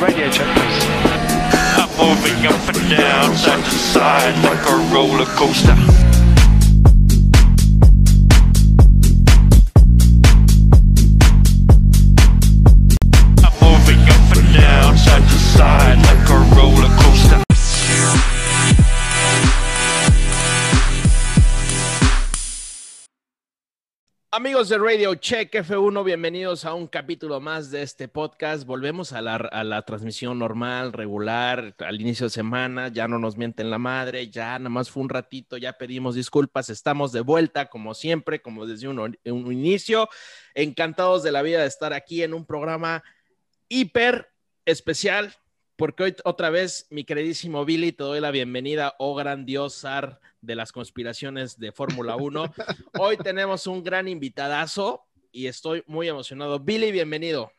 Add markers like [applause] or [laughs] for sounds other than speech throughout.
Radio check, please. I'm moving up and down, side to side, like a roller coaster. Amigos de Radio Check F1, bienvenidos a un capítulo más de este podcast. Volvemos a la, transmisión normal, regular, al inicio de semana. Ya no nos mienten la madre, ya nada más fue un ratito, ya pedimos disculpas. Estamos de vuelta, como siempre, como desde un, inicio. Encantados de la vida de estar aquí en un programa hiper especial, porque hoy otra vez, mi queridísimo Billy, te doy la bienvenida, oh grandiosar de las conspiraciones de Fórmula 1. Hoy tenemos un gran invitadazo y estoy muy emocionado. Billy, bienvenido.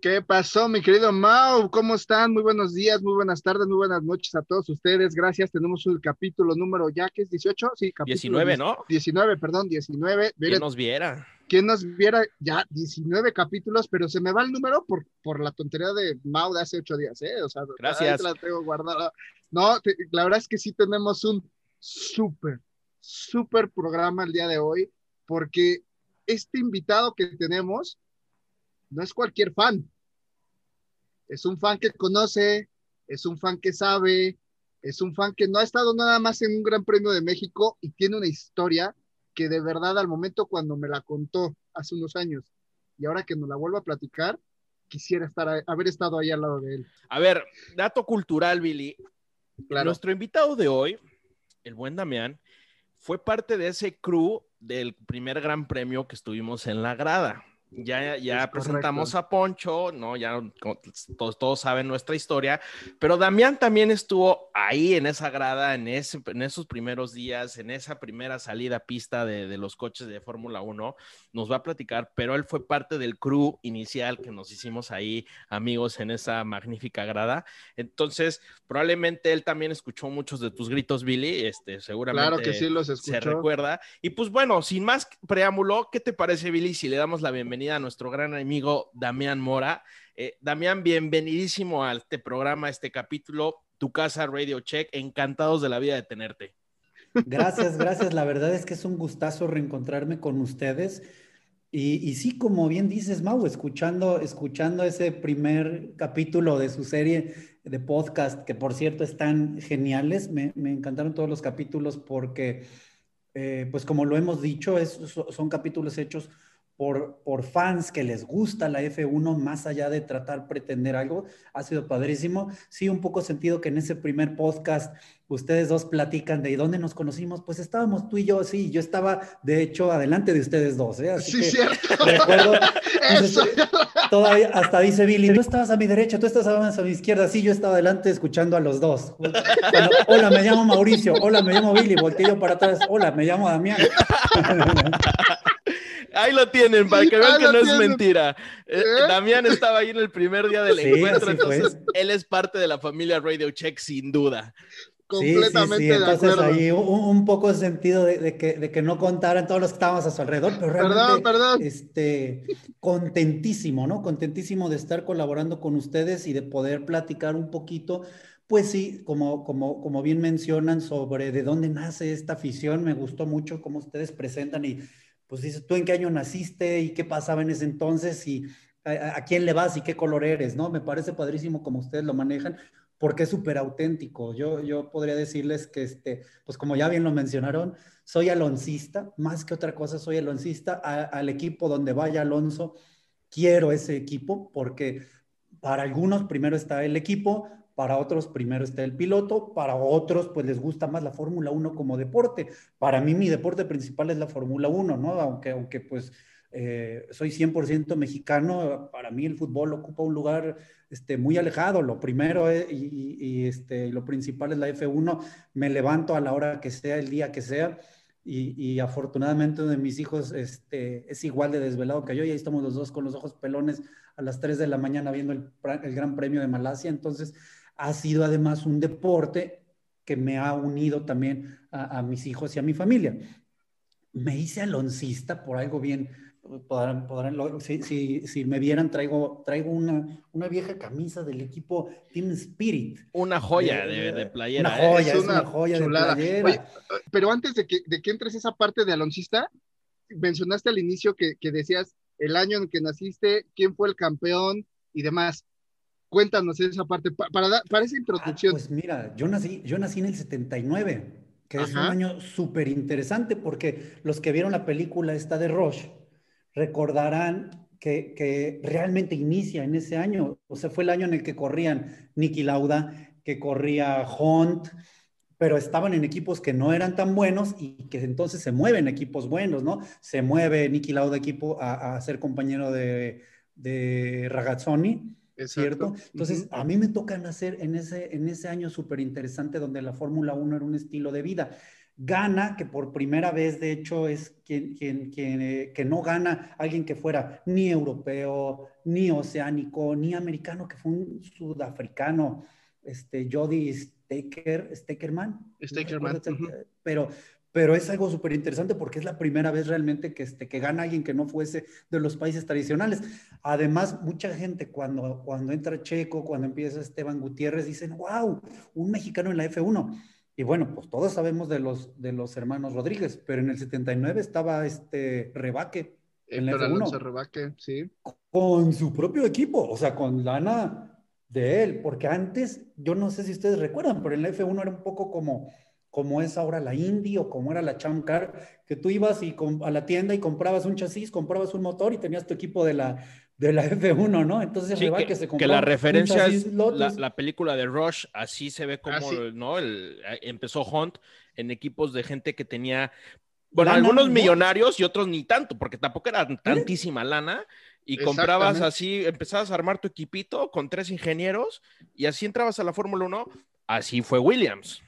¿Qué pasó, mi querido Mau? ¿Cómo están? Muy buenos días, muy buenas tardes, muy buenas noches a todos ustedes. Gracias. Tenemos el capítulo número ya que es 18, sí, capítulo 19, ¿no? 19, perdón, 19. ¿Quién nos viera? ¿Quién nos viera ya 19 capítulos, pero se me va el número por, por la tontería de Mau de hace 8 días, ¿eh? O sea, Gracias. la tengo guardada. No, te- la verdad es que sí tenemos un súper, súper programa el día de hoy, porque este invitado que tenemos no es cualquier fan. Es un fan que conoce, es un fan que sabe, es un fan que no ha estado nada más en un Gran Premio de México y tiene una historia que de verdad al momento cuando me la contó hace unos años y ahora que nos la vuelvo a platicar, quisiera estar haber estado ahí al lado de él. A ver, dato cultural, Billy. Claro. Nuestro invitado de hoy, el buen Damián, fue parte de ese crew del primer gran premio que estuvimos en la grada. Ya, ya Es presentamos correcto. a Poncho, ¿no? Ya todos, todos saben nuestra historia, pero Damián también estuvo ahí en esa grada, en, ese, en esos primeros días, en esa primera salida a pista de, de los coches de Fórmula 1. Nos va a platicar, pero él fue parte del crew inicial que nos hicimos ahí, amigos, en esa magnífica grada. Entonces, probablemente él también escuchó muchos de tus gritos, Billy, este, seguramente Claro que sí los se recuerda. Y pues bueno, sin más preámbulo, ¿qué te parece, Billy, si le damos la bienvenida a nuestro gran amigo Damián Mora? Eh, Damián, bienvenidísimo a este programa, a este capítulo, Tu Casa Radio Check. Encantados de la vida de tenerte. Gracias, gracias. La verdad es que es un gustazo reencontrarme con ustedes. Y, y sí, como bien dices, Mau, escuchando, escuchando ese primer capítulo de su serie de podcast, que por cierto están geniales, me, me encantaron todos los capítulos porque, eh, pues como lo hemos dicho, es- so- son capítulos hechos por, por fans que les gusta la F1, más allá de tratar pretender algo, ha sido padrísimo. Sí, un poco sentido que en ese primer podcast ustedes dos platican de dónde nos conocimos, pues estábamos tú y yo, sí, yo estaba de hecho adelante de ustedes dos, ¿eh? Así Sí, que cierto. [laughs] recuerdo, Eso. todavía hasta dice Billy, tú estabas a mi derecha, tú estabas a mi izquierda, sí, yo estaba adelante escuchando a los dos. Hola, me llamo Mauricio, hola, me llamo Billy, volteé yo para atrás, hola, me llamo Damián. [laughs] Ahí lo tienen, para que vean que no es mentira. Eh, ¿Eh? Damián estaba ahí en el primer día del Sí, encuentro, entonces él es parte de la familia Radio Check, sin duda. Sí, sí, Completamente sí, de entonces acuerdo. ahí un, un poco de sentido de, de que, de que no contaran todos los que estábamos a su alrededor, pero realmente Perdón, perdón. este, contentísimo, ¿no? Contentísimo de estar colaborando con ustedes y de poder platicar un poquito, pues sí, como, como, como bien mencionan sobre de dónde nace esta afición, me gustó mucho cómo ustedes presentan y pues dices, ¿tú en qué año naciste y qué pasaba en ese entonces y a, quién le vas y qué color eres, ¿no? Me parece padrísimo como ustedes lo manejan porque es súper auténtico. Yo, yo podría decirles que, este, pues como ya bien lo mencionaron, soy aloncista, más que otra cosa, soy aloncista. Al equipo donde vaya Alonso, quiero ese equipo porque para algunos primero está el equipo, para otros primero está el piloto, para otros pues les gusta más la Fórmula 1 como deporte. Para mí mi deporte principal es la Fórmula 1, ¿no? Aunque, aunque pues eh, soy 100% mexicano, para mí el fútbol ocupa un lugar este, muy alejado. Lo primero es, y, y- y, este, lo principal es la F1. Me levanto a la hora que sea, el día que sea. Y, y afortunadamente uno de mis hijos este, es igual de desvelado que yo y ahí estamos los dos con los ojos pelones a las 3 de la mañana viendo el, el Gran Premio de Malasia. Entonces ha sido además un deporte que me ha unido también a, a mis hijos y a mi familia. Me hice aloncista por algo bien, podrán, podrán lo- si, si, si me vieran, traigo, traigo una, una vieja camisa del equipo Team Spirit. Una joya de, de playera. Una ¿eh? joya, Es es una, una joya chulada. de playera. Oye, Pero antes de que, de que entres esa parte de aloncista, mencionaste al inicio que, que decías el año en que naciste, quién fue el campeón y demás. Cuéntanos esa parte, pa- para, para esa Ah, introducción. pues mira, yo nací, yo nací en el 79, que es un Ajá. año súper interesante porque los que vieron la película esta de Rush recordarán que, que realmente inicia en ese año. O sea, fue el año en el que corrían Nicky Lauda, que corría Hunt, pero estaban en equipos que no eran tan buenos y que entonces se mueven equipos buenos, ¿no? Se mueve Nicky Lauda equipo a, a ser compañero de, de Ragazzoni. ¿Cierto? Exacto. Entonces, Ujú. a mí me toca nacer en ese, en ese año súper interesante donde la Fórmula 1 era un estilo de vida. Gana, que por primera vez, de hecho, es quien, quien, quien, eh, que no gana alguien que fuera ni europeo, ni oceánico, ni americano, que fue un sudafricano, este, Jody Staker, Stakerman. no. Pero, pero es algo súper interesante porque es la primera vez realmente que, este, que gana alguien que no fuese de los países tradicionales. Además, mucha gente cuando, cuando entra Checo, cuando empieza Esteban Gutiérrez, dicen, wow, un mexicano en la F1. Y bueno, pues todos sabemos de los, de los hermanos Rodríguez, pero en el 79 estaba este Rebaque en la Héctor F1 Alonso Rebaque, sí. con su propio equipo, o sea, con lana de él, porque antes, yo no sé si ustedes recuerdan, pero en la F1 era un poco como, como es ahora la Indy o como era la Champ Car, que tú ibas y a la tienda y comprabas un chasis, comprabas un motor y tenías tu equipo de la, de la [laughs] F1, ¿no? Entonces Sí, Rebaque que, se que la referencia es la, película de Rush, así se ve como, Ah, sí. ¿no? El, eh, empezó Hunt en equipos de gente que tenía, bueno, Lana, algunos ¿no? millonarios y otros ni tanto, porque tampoco era tantísima lana, y comprabas así, empezabas a armar tu equipito con tres ingenieros, y así entrabas a la Fórmula 1, así fue Williams.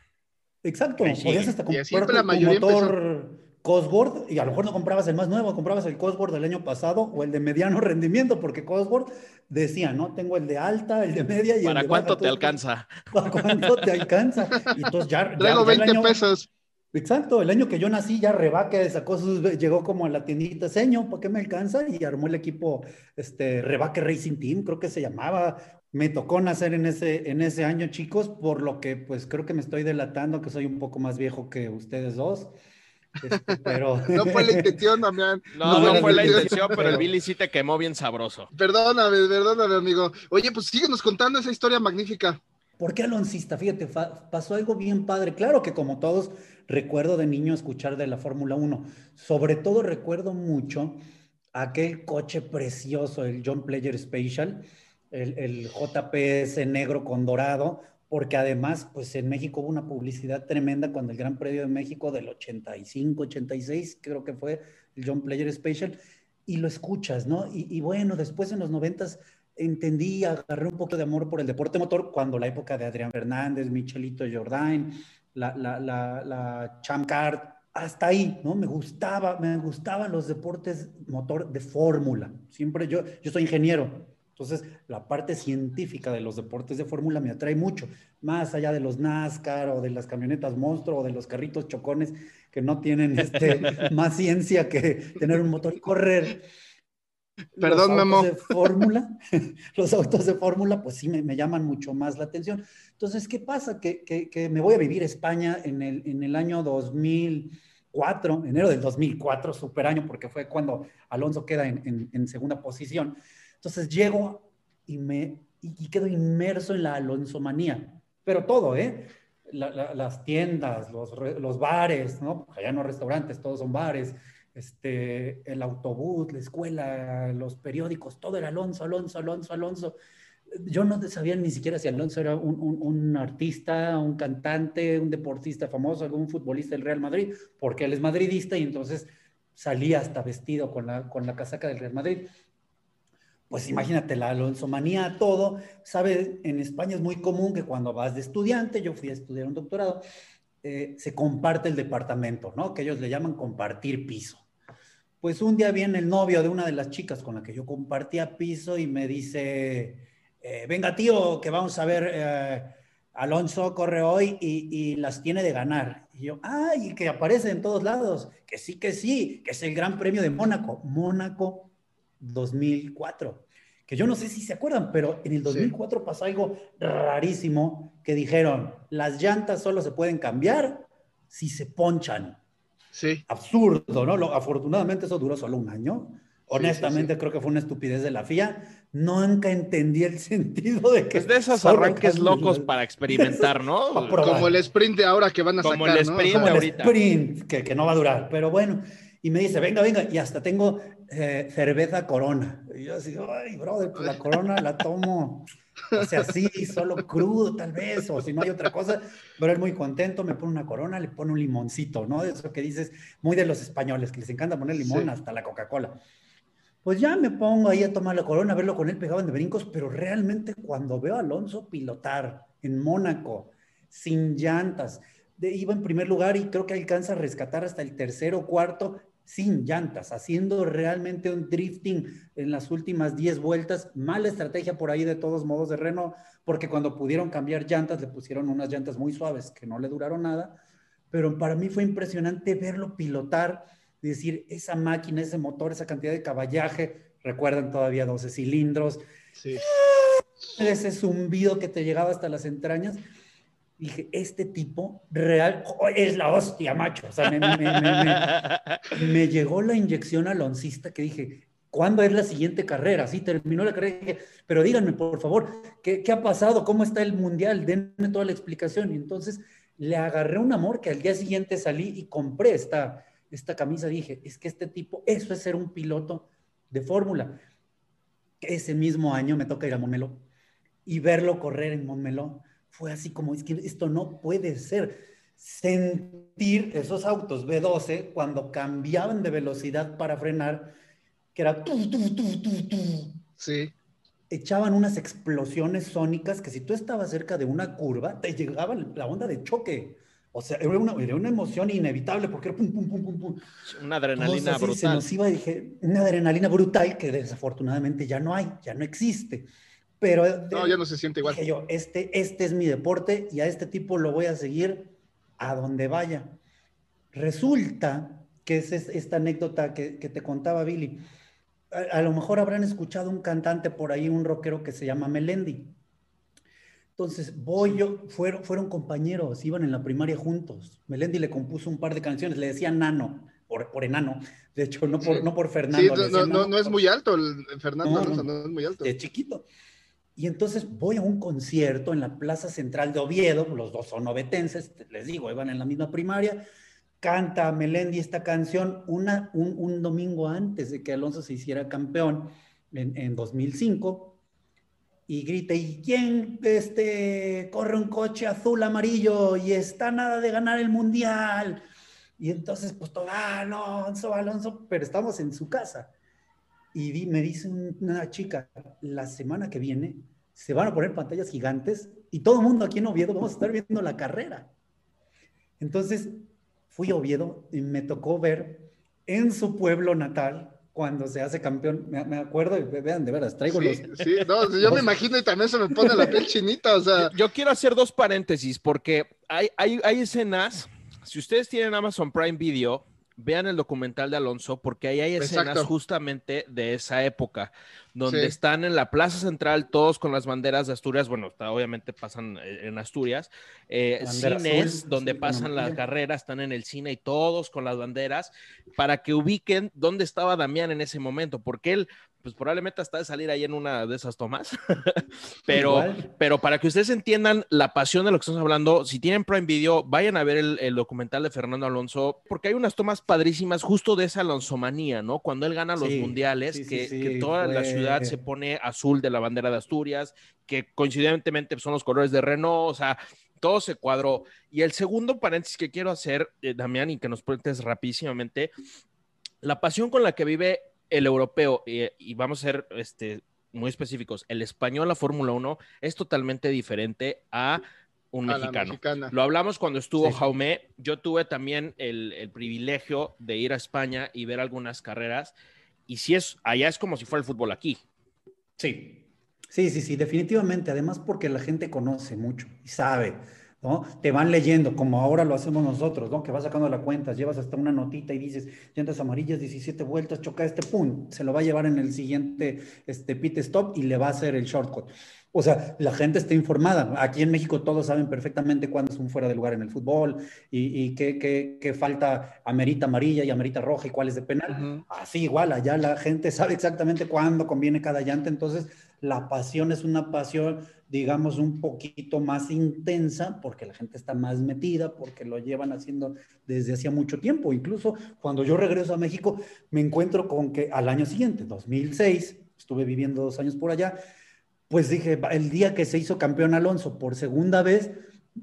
Exacto, podías hasta comprar tu motor Cosworth y a lo mejor no comprabas el más nuevo, comprabas el Cosworth del año pasado o el de mediano [laughs] rendimiento, porque Cosworth decía, ¿no? Tengo el de alta, el de media y el ¿Para de cuánto baja, te alcanza? [laughs] ¿Para cuánto te alcanza? Y entonces ya, [laughs] Traigo ya el 20 año- pesos. Exacto, el año que yo nací ya Rebaque sacó sus, llegó como a la tiendita Seño, ¿para qué me alcanza? Y armó el equipo, este, Rebaque Racing Team, creo que se llamaba. Me tocó nacer en ese, en ese año, chicos, por lo que pues creo que me estoy delatando que soy un poco más viejo que ustedes dos. Este, pero... [laughs] No fue la intención, Damián. No, No, no, fue la intención, pero el Billy sí te quemó bien sabroso. Perdóname, perdóname, amigo. Oye, pues síguenos contando esa historia magnífica. ¿Por qué aloncista? Fíjate, pasó algo bien padre. Claro que como todos, recuerdo de niño escuchar de la Fórmula 1. Sobre todo recuerdo mucho aquel coche precioso, el John Player Special, el, el JPS negro con dorado, porque además, pues en México hubo una publicidad tremenda cuando el Gran Premio de México del 85, 86, creo que fue el John Player Special, y lo escuchas, ¿no? Y, bueno, después en los noventas entendí, agarré un poco de amor por el deporte motor cuando la época de Adrián Fernández, Michelito Jordain, la, la, la, la hasta ahí, ¿no? Me gustaba, me gustaban los deportes motor de fórmula. Siempre yo, yo soy ingeniero, entonces la parte científica de los deportes de fórmula me atrae mucho, más allá de los NASCAR o de las camionetas monstruo o de los carritos chocones que no tienen este, [laughs] más ciencia que tener un motor y correr. Perdón, los Memo. autos de fórmula, [laughs] los autos de fórmula, pues sí me, me, llaman mucho más la atención. Entonces, ¿qué pasa? Que, que, que, me voy a vivir a España en el, en el año 2004, enero del 2004, super año, porque fue cuando Alonso queda en, en, en segunda posición. Entonces llego y, me, y, quedo inmerso en la Alonsomanía, pero todo, ¿eh? La, la, las tiendas, los, los bares, ¿no? Allá no restaurantes, todos son bares este, el autobús, la escuela, los periódicos, todo era Alonso, Alonso, Alonso, Alonso. Yo no sabía ni siquiera si Alonso era un, un, un, artista, un cantante, un deportista famoso, algún futbolista del Real Madrid, porque él es madridista y entonces salía hasta vestido con la, con la casaca del Real Madrid. Pues imagínate la Alonso manía, todo. Sabe, en España es muy común que cuando vas de estudiante, yo fui a estudiar un doctorado, eh, se comparte el departamento, ¿no? Que ellos le llaman compartir piso. Pues un día viene el novio de una de las chicas con la que yo compartía piso y me dice, eh, venga tío, que vamos a ver eh, Alonso corre hoy y, y las tiene de ganar. Y yo, ay, que aparece en todos lados, que sí, que sí, que es el Gran Premio de Mónaco. Mónaco 2004 que yo no sé si se acuerdan, pero en el 2004 pasó algo rarísimo que dijeron, las llantas solo se pueden cambiar si se ponchan. Sí. Absurdo, ¿no? Lo, afortunadamente eso duró solo un año. Honestamente creo que fue una estupidez de la FIA. Nunca entendí el [laughs] sentido de que... Es de esos arranques locos para [laughs] experimentar, ¿no? [laughs] Como el sprint de ahora que van a Como sacar, el sprint ¿no? Como el ahorita. sprint, que, que no va a durar. Pero bueno, y me dice, venga, venga, y hasta tengo eh, cerveza corona. Y yo así, ay, brother, pues la corona la [laughs] tomo, o sea, sí, solo crudo tal vez, o si no hay otra cosa, pero él muy contento, me pone una corona, le pone un limoncito, ¿no? Eso que dices, muy de los españoles, que les encanta poner limón Sí. hasta la Coca-Cola. Pues ya me pongo ahí a tomar la corona, a verlo con él pegaban de brincos, pero realmente cuando veo a Alonso pilotar en Mónaco, sin llantas, de- iba en primer lugar y creo que alcanza a rescatar hasta el tercero o cuarto sin llantas, haciendo realmente un drifting en las últimas 10 vueltas. Mala estrategia por ahí de todos modos de Renault, porque cuando pudieron cambiar llantas, le pusieron unas llantas muy suaves que no le duraron nada. Pero para mí fue impresionante verlo pilotar, decir, esa máquina, ese motor, esa cantidad de caballaje, recuerdan todavía 12 cilindros, Sí. ese zumbido que te llegaba hasta las entrañas. Dije, este tipo real oh, es la hostia, macho. O sea, me, me- me- me- me [laughs] llegó la inyección aloncista que dije, ¿cuándo es la siguiente carrera? Sí, terminó la carrera. dije, pero díganme, por favor, ¿qué, qué ha pasado? ¿Cómo está el mundial? Denme toda la explicación. Y entonces le agarré un amor que al día siguiente salí y compré esta, esta camisa. Dije, es que este tipo, eso es ser un piloto de fórmula. Ese mismo año me toca ir a Montmeló y verlo correr en Montmeló fue así como, es que esto no puede ser. Sentir esos autos B12 cuando cambiaban de velocidad para frenar, que era tu, tu, tu, tu, tu, Sí. echaban unas explosiones sónicas que si tú estabas cerca de una curva, te llegaba la onda de choque. O sea, era una, era una emoción inevitable porque era pum, pum, pum, pum, pum. Una adrenalina así Se brutal. nos iba, dije, una adrenalina brutal que desafortunadamente ya no hay, ya no existe. Pero No, ya no se siente igual. dije yo, este, este es mi deporte y a este tipo lo voy a seguir a donde vaya. Resulta que es, es- esta anécdota que, que te contaba Billy. A, a lo mejor habrán escuchado un cantante por ahí, un rockero que se llama Melendi. Entonces, voy yo, fueron, fueron compañeros, iban en la primaria juntos. Melendi le compuso un par de canciones, le decía Nano, por, por enano. De hecho, no por, Sí. no por Sí, Fernando. le no, no, no, es muy alto el Fernando No, no. es muy alto. de chiquito. Y entonces voy a un concierto en la Plaza Central de Oviedo, los dos son ovetenses, les digo, iban en la misma primaria, canta Melendi esta canción una, un, un domingo antes de que Alonso se hiciera campeón en, en 2005 y grita, ¿y quién este, corre un coche azul amarillo y está nada de ganar el mundial? Y entonces, pues todo, "Ah, Alonso, Alonso, pero estamos en su casa. Y di- me dice un- una chica, la semana que viene se van a poner pantallas gigantes y todo el mundo aquí en Oviedo vamos a estar viendo la carrera. Entonces fui a Oviedo y me tocó ver en su pueblo natal cuando se hace campeón. Me, me acuerdo, y vean, de veras, traigo Sí, los... sí, no, [laughs] yo me imagino y también se me pone la piel chinita, o sea, Yo quiero hacer dos paréntesis porque hay, hay, hay escenas, si ustedes tienen Amazon Prime Video, vean el documental de Alonso porque ahí hay escenas Exacto. justamente de esa época, donde Sí. están en la Plaza Central todos con las banderas de Asturias, bueno, está- obviamente pasan eh, en Asturias, eh, cines azul, donde pasan la amarilla. carrera, están en el cine y todos con las banderas, para que ubiquen dónde estaba Damián en ese momento, porque él, pues probablemente hasta de salir ahí en una de esas tomas, [laughs] pero... Igual. Pero para que ustedes entiendan la pasión de lo que estamos hablando, si tienen Prime Video, vayan a ver el, el documental de Fernando Alonso, porque hay unas tomas padrísimas justo de esa Alonsomanía, ¿no? Cuando él gana los Sí, mundiales, sí, que, sí, que toda la ciudad se pone azul de la bandera de Asturias, que coincidentemente son los colores de Renault, o sea, todo se cuadró. Y el segundo paréntesis que quiero hacer, eh, Damián, y que nos cuentes rapidísimamente, la pasión con la que vive el europeo, eh, y vamos a ser este, muy específicos, el español, la Fórmula 1, es totalmente diferente a un a mexicano. Lo hablamos cuando estuvo Sí. Jaume. Yo tuve también el, el privilegio de ir a España y ver algunas carreras. Y si es, allá es como si fuera el fútbol aquí. Sí. Sí, sí, sí, definitivamente. Además porque la gente conoce mucho y sabe. ¿No? Te van leyendo, como ahora lo hacemos nosotros, ¿no? Que vas sacando la cuenta, llevas hasta una notita y dices, llantas amarillas, 17 vueltas, choca este, pum, se lo va a llevar en el siguiente este, pit stop y le va a hacer el shortcut. O sea, la gente está informada. Aquí en México todos saben perfectamente cuándo es un fuera de lugar en el fútbol y, y qué, qué, qué, falta amerita amarilla y amerita roja y cuál es de penal. Uh -huh. Así igual, allá la gente sabe exactamente cuándo conviene cada llanta. Entonces, la pasión es una pasión, digamos, un poquito más intensa porque la gente está más metida, porque lo llevan haciendo desde hacía mucho tiempo. Incluso cuando yo regreso a México, me encuentro con que al año siguiente, 2006, estuve viviendo dos años por allá, pues dije, el día que se hizo campeón Alonso por segunda vez,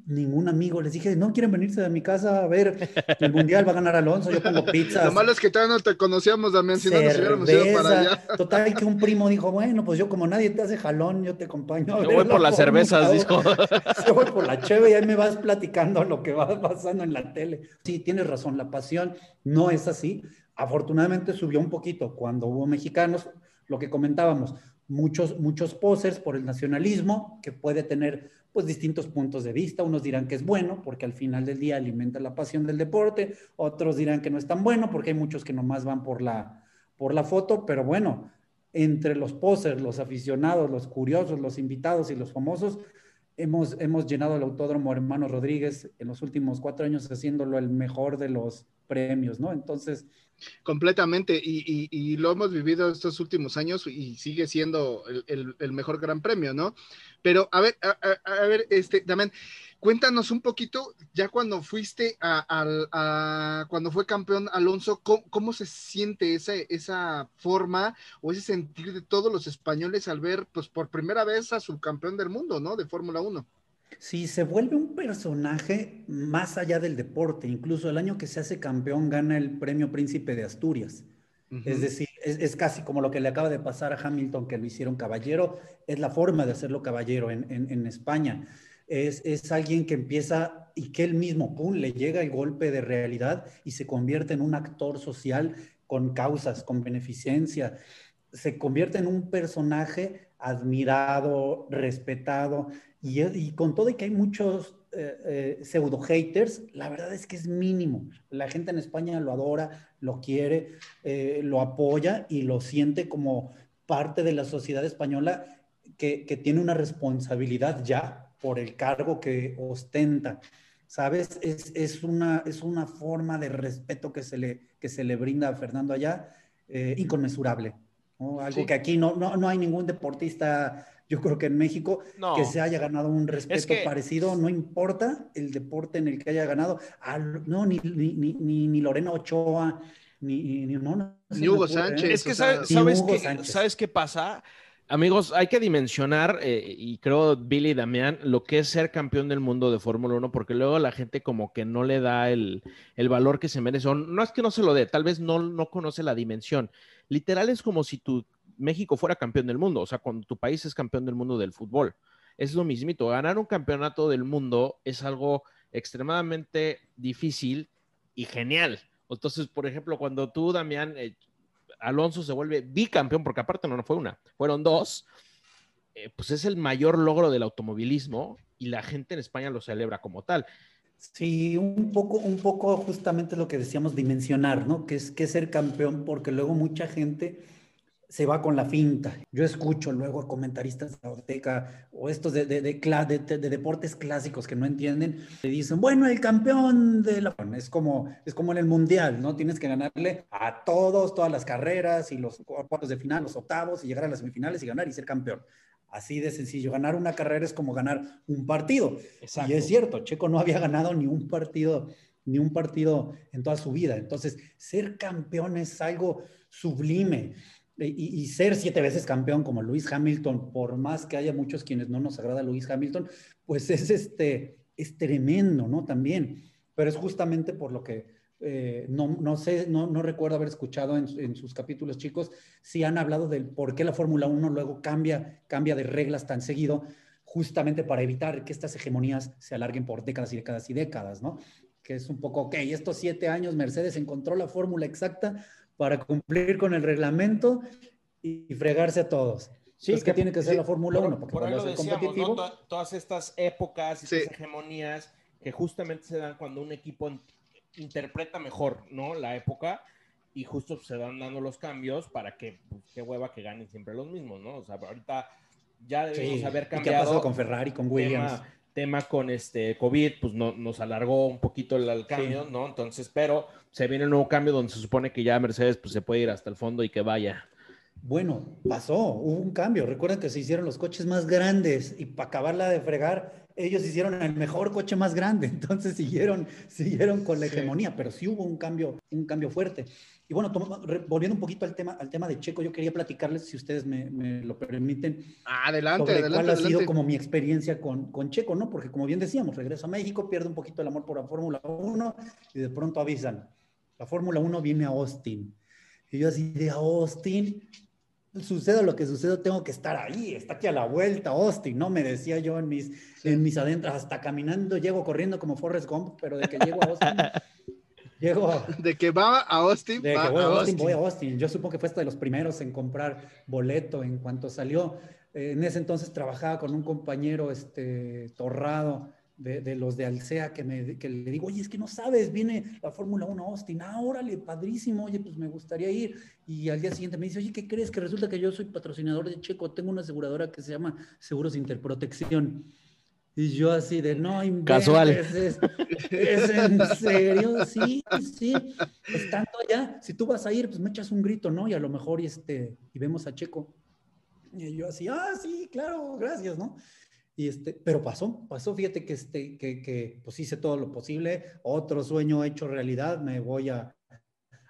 ningún amigo les dije, no quieren venirse de mi casa a ver el mundial, va a ganar Alonso, yo pongo pizzas. Lo malo es que todavía no te conocíamos, Damián, si no nos hubiéramos ido para allá. Total, que un primo dijo, bueno, pues yo como nadie te hace jalón, yo te acompaño. Yo voy por las cervezas, dijo. [laughs] Yo voy por la cheve y ahí me vas platicando lo que va pasando en la tele. Sí, tienes razón, la pasión no es así. Afortunadamente subió un poquito cuando hubo mexicanos, lo que comentábamos, muchos, muchos posers por el nacionalismo, que puede tener pues distintos puntos de vista. Unos dirán que es bueno porque al final del día alimenta la pasión del deporte, otros dirán que no es tan bueno porque hay muchos que nomás van por la, por la foto, pero bueno, entre los posers, los aficionados, los curiosos, los invitados y los famosos, hemos, hemos llenado el Autódromo Hermano Rodríguez en los últimos cuatro años haciéndolo el mejor de los premios, ¿no? Entonces, Completamente, y, lo hemos vivido estos últimos años y sigue siendo el, mejor gran premio, ¿no? Pero a ver, a, ver, este, también, cuéntanos un poquito, ya cuando fuiste a cuando fue campeón Alonso, ¿cómo, cómo se siente esa, esa forma o ese sentir de todos los españoles al ver, pues por primera vez a su campeón del mundo, ¿no? De Fórmula 1. Sí, se vuelve un personaje más allá del deporte. Incluso el año que se hace campeón gana el premio Príncipe de Asturias. Uh -huh. Es decir, es, es, casi como lo que le acaba de pasar a Hamilton, que lo hicieron caballero. Es la forma de hacerlo caballero en, en, en España. Es, es, alguien que empieza y que él mismo, pum, le llega el golpe de realidad y se convierte en un actor social con causas, con beneficencia. Se convierte en un personaje admirado, respetado y, y, con todo y que hay muchos eh, eh, pseudo haters, la verdad es que es mínimo. La gente en España lo adora, lo quiere, eh, lo apoya y lo siente como parte de la sociedad española que, que, tiene una responsabilidad ya por el cargo que ostenta. ¿Sabes? Es, es, una, es una forma de respeto que se le, que se le brinda a Fernando allá eh, inconmensurable. ¿no? Algo sí. que aquí no, no, no hay ningún deportista yo creo que en México no. que se haya ganado un respeto es que... parecido, no importa el deporte en el que haya ganado, no, ni, ni, ni, ni, Lorena Ochoa, ni, ni, no, no, ni Hugo Sánchez. Es que sabes, sabes, qué, ¿sabes qué pasa? Amigos, hay que dimensionar, eh, y creo, Billy y Damián, lo que es ser campeón del mundo de Fórmula 1, porque luego la gente como que no le da el, el, valor que se merece, o no es que no se lo dé, tal vez no, no conoce la dimensión. Literal es como si tú México fuera campeón del mundo, o sea, cuando tu país es campeón del mundo del fútbol. Es lo mismito, ganar un campeonato del mundo es algo extremadamente difícil y genial. Entonces, por ejemplo, cuando tú, Damián, eh, Alonso se vuelve bicampeón, porque aparte no, no fue una, fueron dos, eh, pues es el mayor logro del automovilismo y la gente en España lo celebra como tal. Sí, un poco, un poco justamente lo que decíamos, dimensionar, ¿no? Que es, que ser campeón, porque luego mucha gente se va con la finta. Yo escucho luego a comentaristas de Orteca o estos de, de, de, de, deportes clásicos que no entienden, le dicen, bueno, el campeón de la... Es como, es como en el Mundial, ¿no? Tienes que ganarle a todos, todas las carreras y los cuartos de final, los octavos y llegar a las semifinales y ganar y ser campeón. Así de sencillo. Ganar una carrera es como ganar un partido. Exacto. Y es cierto, Checo no había ganado ni un partido ni un partido en toda su vida. Entonces, ser campeón es algo sublime y, ser siete veces campeón como Luis Hamilton, por más que haya muchos quienes no nos agrada Luis Hamilton, pues es, este, es tremendo, ¿no? También, pero es justamente por lo que eh, no, no, sé, no, no, recuerdo haber escuchado en, en, sus capítulos chicos, si han hablado del por qué la Fórmula 1 luego cambia, cambia de reglas tan seguido, justamente para evitar que estas hegemonías se alarguen por décadas y décadas y décadas, ¿no? Que es un poco, ok, estos siete años Mercedes encontró la fórmula exacta para cumplir con el reglamento y fregarse a todos. Sí, Es que, que- tiene que ser sí, la Fórmula por- 1, porque por ser decíamos, competitivo. ¿no? To- Todas estas épocas y Sí. estas hegemonías que justamente se dan cuando un equipo in- interpreta mejor, ¿no? La época y justo se van dando los cambios para que, pues, qué hueva que ganen siempre los mismos, ¿no? O sea, ahorita ya debemos Sí, haber ¿y qué ha cambiado. pasado con Ferrari, con Williams? tema, tema con este COVID, pues no, nos alargó un poquito el, el cambio, Sí. ¿no? Entonces, pero se viene un nuevo cambio donde se supone que ya Mercedes pues, se puede ir hasta el fondo y que vaya. Bueno, pasó, hubo un cambio. Recuerden que se hicieron los coches más grandes y para acabarla de fregar, ellos hicieron el mejor coche más grande. [laughs] Entonces siguieron, siguieron con la Sí. hegemonía, pero sí hubo un cambio, un cambio fuerte. Y bueno, re- volviendo un poquito al tema, al tema de Checo, yo quería platicarles, si ustedes me, me lo permiten, Adelante, sobre adelante, cuál ha sido como mi experiencia con, con Checo, ¿no? Porque como bien decíamos, regreso a México, pierdo un poquito el amor por la Fórmula 1 y de pronto avisan, la Fórmula 1 viene a Austin. Y yo así de Austin, suceda lo que suceda, tengo que estar ahí, está aquí a la vuelta, Austin, ¿no? Me decía yo en mis, en mis adentros, hasta caminando, llego corriendo como Forrest Gump, pero de que llego a Austin, [laughs] llego a, De que va a Austin, de va que voy a a Austin, Austin. voy a Austin. Yo supongo que fue hasta de los primeros en comprar boleto en cuanto salió. Eh, en ese entonces trabajaba con un compañero este, torrado de, de los de Alsea que, me, que le digo, oye, es que no sabes, viene la Fórmula 1 a Austin. Ah, órale, padrísimo, oye, pues me gustaría ir. Y al día siguiente me dice, oye, ¿qué crees? Que resulta que yo soy patrocinador de Checo, tengo una aseguradora que se llama Seguros Interprotección. Y yo así de, no inventes, Casual. Es, ¿es en serio? Sí, sí. Estando allá, si tú vas a ir, pues me echas un grito, ¿no? Y a lo mejor este, y vemos a Checo. Y yo así, ah, sí, claro, gracias, ¿no? Y este, pero pasó, pasó, fíjate que, este, que, que pues hice todo lo posible, otro sueño hecho realidad, me voy a,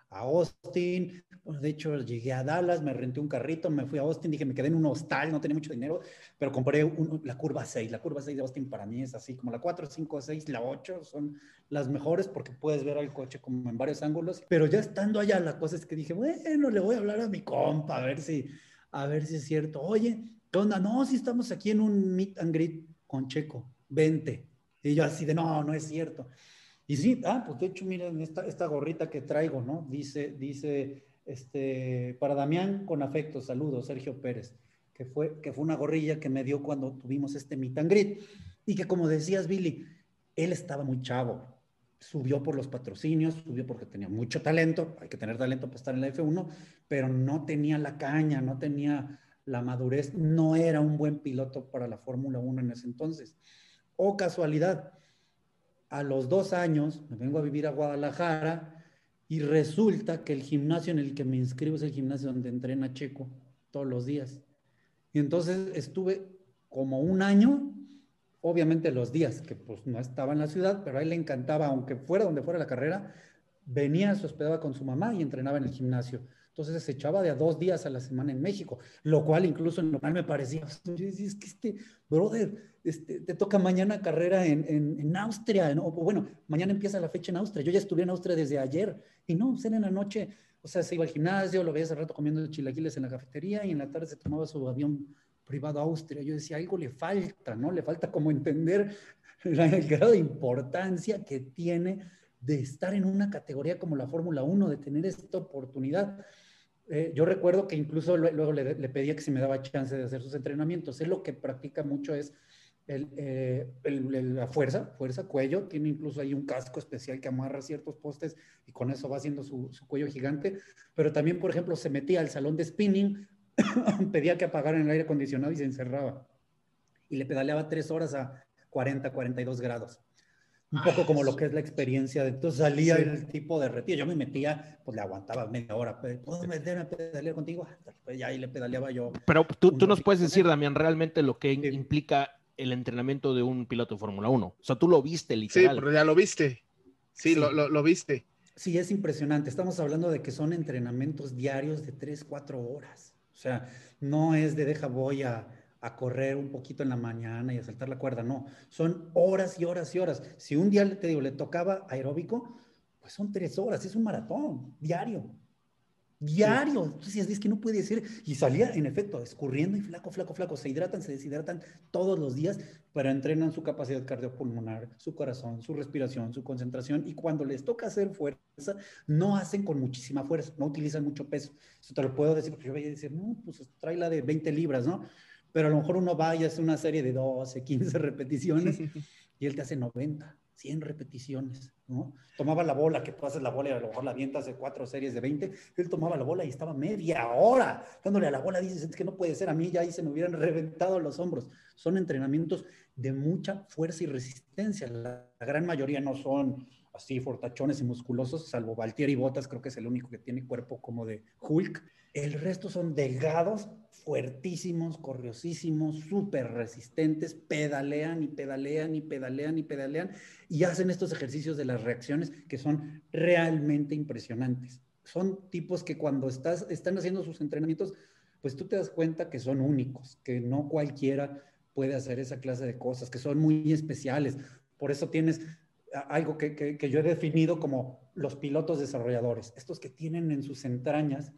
a Austin, bueno, de hecho llegué a Dallas, me renté un carrito, me fui a Austin, dije, me quedé en un hostal, no tenía mucho dinero, pero compré un- la curva 6, la curva 6 de Austin para mí es así, como la 4, 5, 6, la 8 son las mejores porque puedes ver al coche como en varios ángulos, pero ya estando allá, la cosa es que dije, bueno, le voy a hablar a mi compa, a ver si, a ver si es cierto, oye, ¿qué onda? No, si estamos aquí en un meet and greet con Checo, vente. Y yo así de, no, no es cierto. Y sí, ah, pues de hecho, miren esta, esta gorrita que traigo, ¿no? Dice, dice, este, para Damián, con afecto, saludos, Sergio Pérez, que fue, que fue una gorrilla que me dio cuando tuvimos este meet and greet. Y que como decías, Billy, él estaba muy chavo. Subió por los patrocinios, subió porque tenía mucho talento, hay que tener talento para estar en la F1, pero no tenía la caña, no tenía la madurez, no era un buen piloto para la Fórmula 1 en ese entonces. O casualidad, a los dos años me vengo a vivir a Guadalajara y resulta que el gimnasio en el que me inscribo es el gimnasio donde entrena Checo todos los días. Y entonces estuve como un año, obviamente los días que pues no estaba en la ciudad, pero a él le encantaba, aunque fuera donde fuera la carrera, venía, se hospedaba con su mamá y entrenaba en el gimnasio. Entonces se echaba de a dos días a la semana en México, lo cual incluso en lo cual me parecía, es que este, brother, este, te toca mañana carrera en, en, Austria, ¿no? Bueno, mañana empieza la fecha en Austria, yo ya estuve en Austria desde ayer, y no, pues era en la noche, o sea, se iba al gimnasio, lo veía hace rato comiendo chilaquiles en la cafetería, y en la tarde se tomaba su avión privado a Austria, yo decía, algo le falta, ¿no? Le falta como entender el grado de importancia que tiene de estar en una categoría como la Fórmula 1, de tener esta oportunidad. Eh, yo recuerdo que incluso lue- luego le, pedía que si me daba chance de hacer sus entrenamientos. Él lo que practica mucho es eh, la fuerza, fuerza, cuello. Tiene incluso ahí un casco especial que amarra ciertos postes y con eso va haciendo su, su cuello gigante. Pero también, por ejemplo, se metía al salón de spinning, [coughs] pedía que apagaran el aire acondicionado y se encerraba. Y le pedaleaba tres horas a 40, 42 grados. Un poco como lo que es la experiencia de entonces salía Sí. el tipo de retiro. Yo me metía, pues le aguantaba media hora. pe- ¿Puedo meterme a pedalear contigo? Pues ya ahí le pedaleaba yo. Pero tú, tú nos puedes decir. Damián, realmente lo que Sí. implica el entrenamiento de un piloto de Fórmula 1. O sea, tú lo viste Sí, literal. pero ya lo viste. Sí, Sí. Lo, lo, lo viste. Sí, es impresionante. Estamos hablando de que son entrenamientos diarios de 3, 4 horas. O sea, no es de deja voy a, a correr un poquito en la mañana y a saltar la cuerda. No, son horas y horas y horas. Si un día, te digo, le tocaba aeróbico, pues son tres horas. Es un maratón diario. Diario. Entonces, es que no puede ser. Y salía, en efecto, escurriendo y flaco, flaco, flaco. Se hidratan, se deshidratan todos los días, pero entrenan su capacidad cardiopulmonar, su corazón, su respiración, su concentración. Y cuando les toca hacer fuerza, no hacen con muchísima fuerza, no utilizan mucho peso. Eso te lo puedo decir, porque yo voy a decir, no, pues trae la de 20 libras, ¿no? Pero a lo mejor uno va y hace una serie de 12, 15 repeticiones [laughs] y él te hace 90 100 repeticiones, ¿no? Tomaba la bola, que tú haces la bola y a lo mejor la avientas de cuatro series de 20, él tomaba la bola y estaba media hora dándole a la bola, dices, es que no puede ser, a mí ya ahí se me hubieran reventado los hombros. Son entrenamientos de mucha fuerza y resistencia, la, gran mayoría no son así fortachones y musculosos, salvo Valtieri Botas, creo que es el único que tiene cuerpo como de Hulk. El resto son delgados, fuertísimos, corriosísimos, súper resistentes, pedalean y pedalean y pedalean y pedalean y hacen estos ejercicios de las reacciones que son realmente impresionantes. Son tipos que cuando estás, están haciendo sus entrenamientos, pues tú te das cuenta que son únicos, que no cualquiera puede hacer esa clase de cosas, que son muy especiales. Por eso tienes algo que, que yo he definido como los pilotos desarrolladores, estos que tienen en sus entrañas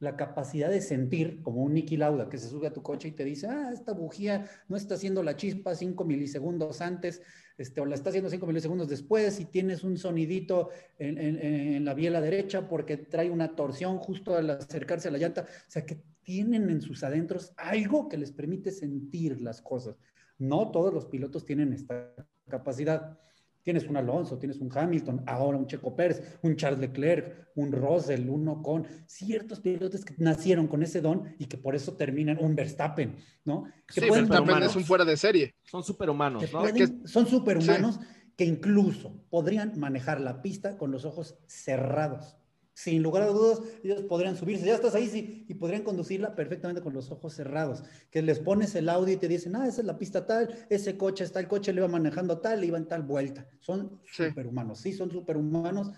la capacidad de sentir, como un Nicky Lauda que se sube a tu coche y te dice, ah, esta bujía no está haciendo la chispa cinco milisegundos antes, este, o la está haciendo cinco milisegundos después, y tienes un sonidito en, en, la biela derecha porque trae una torsión justo al acercarse a la llanta. O sea, que tienen en sus adentros algo que les permite sentir las cosas. No todos los pilotos tienen esta capacidad. Tienes un Alonso, tienes un Hamilton, ahora un Checo Pérez, un Charles Leclerc, un Russell, uno con ciertos pilotos que nacieron con ese don y que por eso terminan un Verstappen, ¿no? Que sí, Verstappen es un fuera de serie. Son superhumanos, ¿no? son superhumanos que incluso podrían manejar la pista con los ojos cerrados sin lugar a dudas, ellos podrían subirse, ya estás ahí, sí, y podrían conducirla perfectamente con los ojos cerrados. Que les pones el audio y te dicen, ah, esa es la pista tal, ese coche está, el coche le iba manejando tal, le iba en tal vuelta. Son superhumanos, sí, son superhumanos.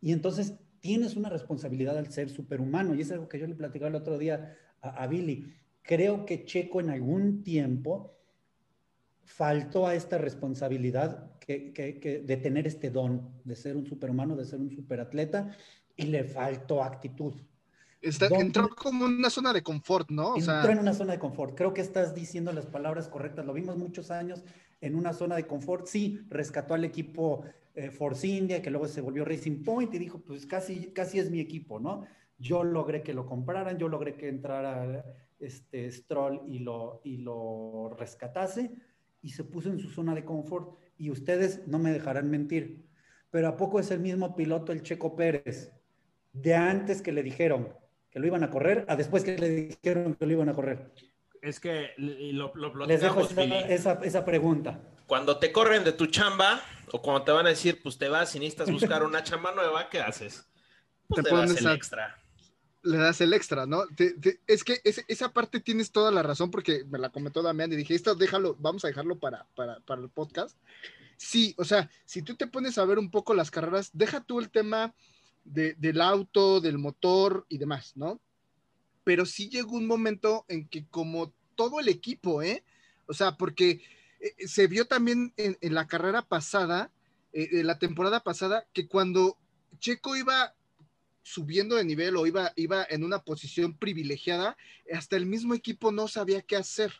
Y entonces tienes una responsabilidad al ser superhumano, y es algo que yo le platicaba el otro día a, Billy. Creo que Checo en algún tiempo faltó a esta responsabilidad que, que, de tener este don, de ser un superhumano, de ser un superatleta y le faltó actitud. entró como en una zona de confort, ¿no? entró en una zona de confort. Creo que estás diciendo las palabras correctas. Lo vimos muchos años en una zona de confort. Sí, rescató al equipo eh, Force India, que luego se volvió Racing Point y dijo, pues casi, casi es mi equipo, ¿no? Yo logré que lo compraran, yo logré que entrara este Stroll y lo, y lo rescatase y se puso en su zona de confort. Y ustedes no me dejarán mentir, pero ¿a poco es el mismo piloto el Checo Pérez? De antes que le dijeron que lo iban a correr a después que le dijeron que lo iban a correr? Es que lo, lo, Les dejo esa, esa, pregunta. Cuando te corren de tu chamba o cuando te van a decir, pues te vas y necesitas buscar una chamba nueva, ¿qué haces? Pues te das el extra. Le das el extra, ¿no? es que esa parte tienes toda la razón porque me la comentó Damián y dije, esto déjalo, vamos a dejarlo para, para, para el podcast. Sí, o sea, si tú te pones a ver un poco las carreras, deja tú el tema del auto, del motor y demás, ¿no? Pero sí llegó un momento en que como todo el equipo, ¿eh? O sea, porque eh, se vio también en, la carrera pasada, eh, en la temporada pasada, que cuando Checo iba subiendo de nivel o iba, iba en una posición privilegiada, hasta el mismo equipo no sabía qué hacer.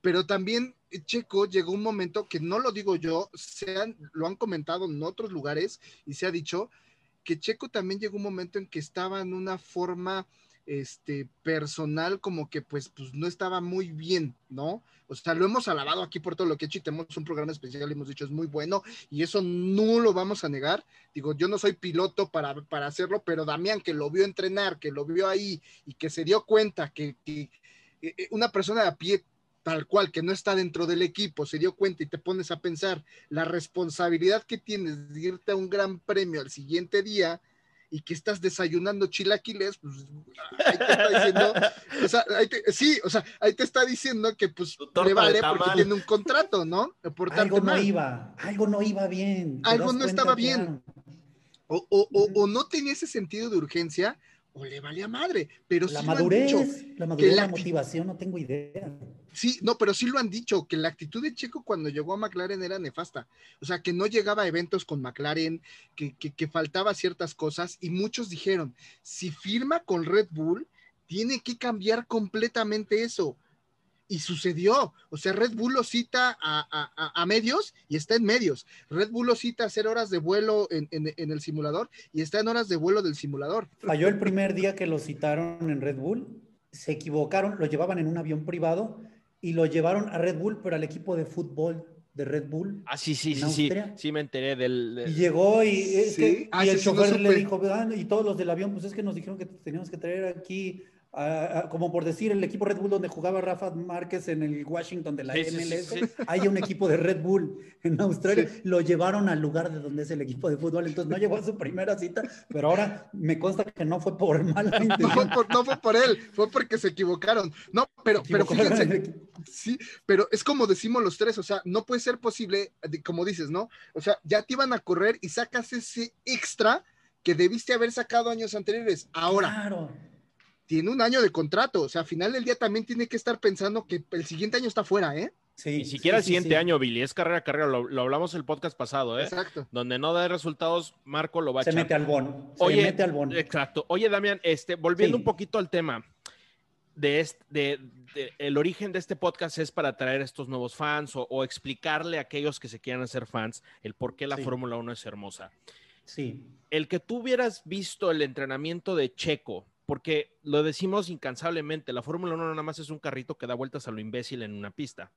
Pero también Checo llegó un momento que no lo digo yo, se lo han comentado en otros lugares y se ha dicho que Checo también llegó un momento en que estaba en una forma este, personal como que pues, pues no estaba muy bien, ¿no? O sea, lo hemos alabado aquí por todo lo que he hecho y tenemos un programa especial y hemos dicho es muy bueno y eso no lo vamos a negar. Digo, yo no soy piloto para, para hacerlo, pero Damián que lo vio entrenar, que lo vio ahí y que se dio cuenta que, que eh, eh, una persona de a pie tal cual, que no está dentro del equipo, se dio cuenta y te pones a pensar la responsabilidad que tienes de irte a un gran premio al siguiente día y que estás desayunando chilaquiles, pues ahí te está diciendo, o sea, ahí te, sí, o sea, ahí te está diciendo que pues le vale porque tiene un contrato, ¿no? algo no iba, algo no iba bien. Algo no estaba bien. O, o, o, o no tenía ese sentido de urgencia o le valía madre, pero La sí lo han dicho. madurez, la madurez, la motivación, no tengo idea. Sí, no, pero sí lo han dicho, que la actitud de Checo cuando llegó a McLaren era nefasta. O sea, que no llegaba a eventos con McLaren, que, que, que faltaba ciertas cosas, y muchos dijeron, si firma con Red Bull, tiene que cambiar completamente eso. Y sucedió. O sea, Red Bull lo cita a, a- a- medios y está en medios. Red Bull lo cita a hacer horas de vuelo en, en- en el simulador y está en horas de vuelo del simulador. Falló el primer día que lo citaron en Red Bull, se equivocaron, lo llevaban en un avión privado y lo llevaron a Red Bull, pero al equipo de fútbol de Red Bull. Ah, sí, sí, ¿En sí, sí. Austria? Sí, me enteré del. del- Y llegó y, es Sí. que- Ah, y el sí, no chofer le dijo, "Ah, y todos los del avión, pues es que nos dijeron que teníamos que traer aquí, a- a- como por decir, el equipo Red Bull donde jugaba Rafa Márquez en el Washington de la Sí, sí, sí, MLS, sí. hay un equipo de Red Bull en Australia, Sí. lo llevaron al lugar de donde es el equipo de fútbol, entonces no llegó a su primera cita, pero ahora me consta que no fue por mala [laughs] No fue intención. por, no fue por él, fue porque se equivocaron. No, pero, pero fíjense. Sí, pero es como decimos los tres, o sea, no puede ser posible, como dices, ¿no? O sea, ya te iban a correr y sacas ese extra que debiste haber sacado años anteriores. Ahora, Claro. Tiene un año de contrato, o sea, al final del día también tiene que estar pensando que el siguiente año está fuera, ¿eh? Sí, Ni siquiera sí, el siguiente sí. año, Billy. Es carrera, carrera. Lo, lo hablamos el podcast pasado, ¿eh? Exacto. Donde no da resultados, Marco lo va a Se echar. mete al bon. Se Oye, mete al bon. Exacto. Oye, Damián, este, volviendo Sí. un poquito al tema de, este, de, de- el origen de este podcast es para traer estos nuevos fans o, o explicarle a aquellos que se quieran hacer fans el por qué la Sí. Fórmula 1 es hermosa. Sí. El que tú hubieras visto el entrenamiento de Checo, porque lo decimos incansablemente, la Fórmula 1 no nada más es un carrito que da vueltas a lo imbécil en una pista.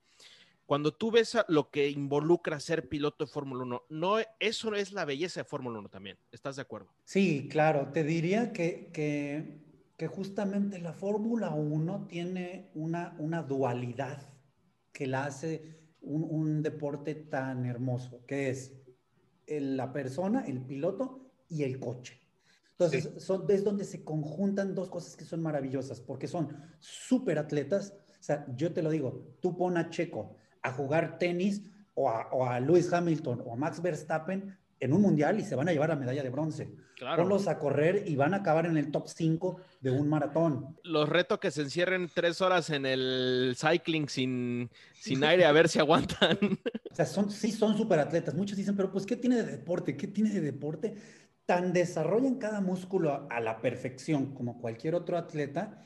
Cuando tú ves lo que involucra ser piloto de Fórmula 1, no, eso es la belleza de Fórmula 1 también. ¿Estás de acuerdo? Sí, claro, te diría que, que, justamente la Fórmula 1 tiene una, una dualidad que la hace un, deporte tan hermoso, que es la persona, el piloto y el coche. Entonces, son, es donde se conjuntan dos cosas que son maravillosas, porque son súper atletas. O sea, yo te lo digo, tú pon a Checo a jugar tenis o a, o a Lewis Hamilton o a Max Verstappen en un mundial y se van a llevar la medalla de bronce. Claro. Ponlos a correr y van a acabar en el top 5 de un maratón. Los reto que se encierren tres horas en el cycling sin, sin aire a ver si aguantan. [laughs] O sea, son, sí son súper atletas. Muchos dicen, pero pues, ¿qué tiene de deporte? ¿Qué tiene de deporte? Tan desarrollan cada músculo a, a la perfección como cualquier otro atleta,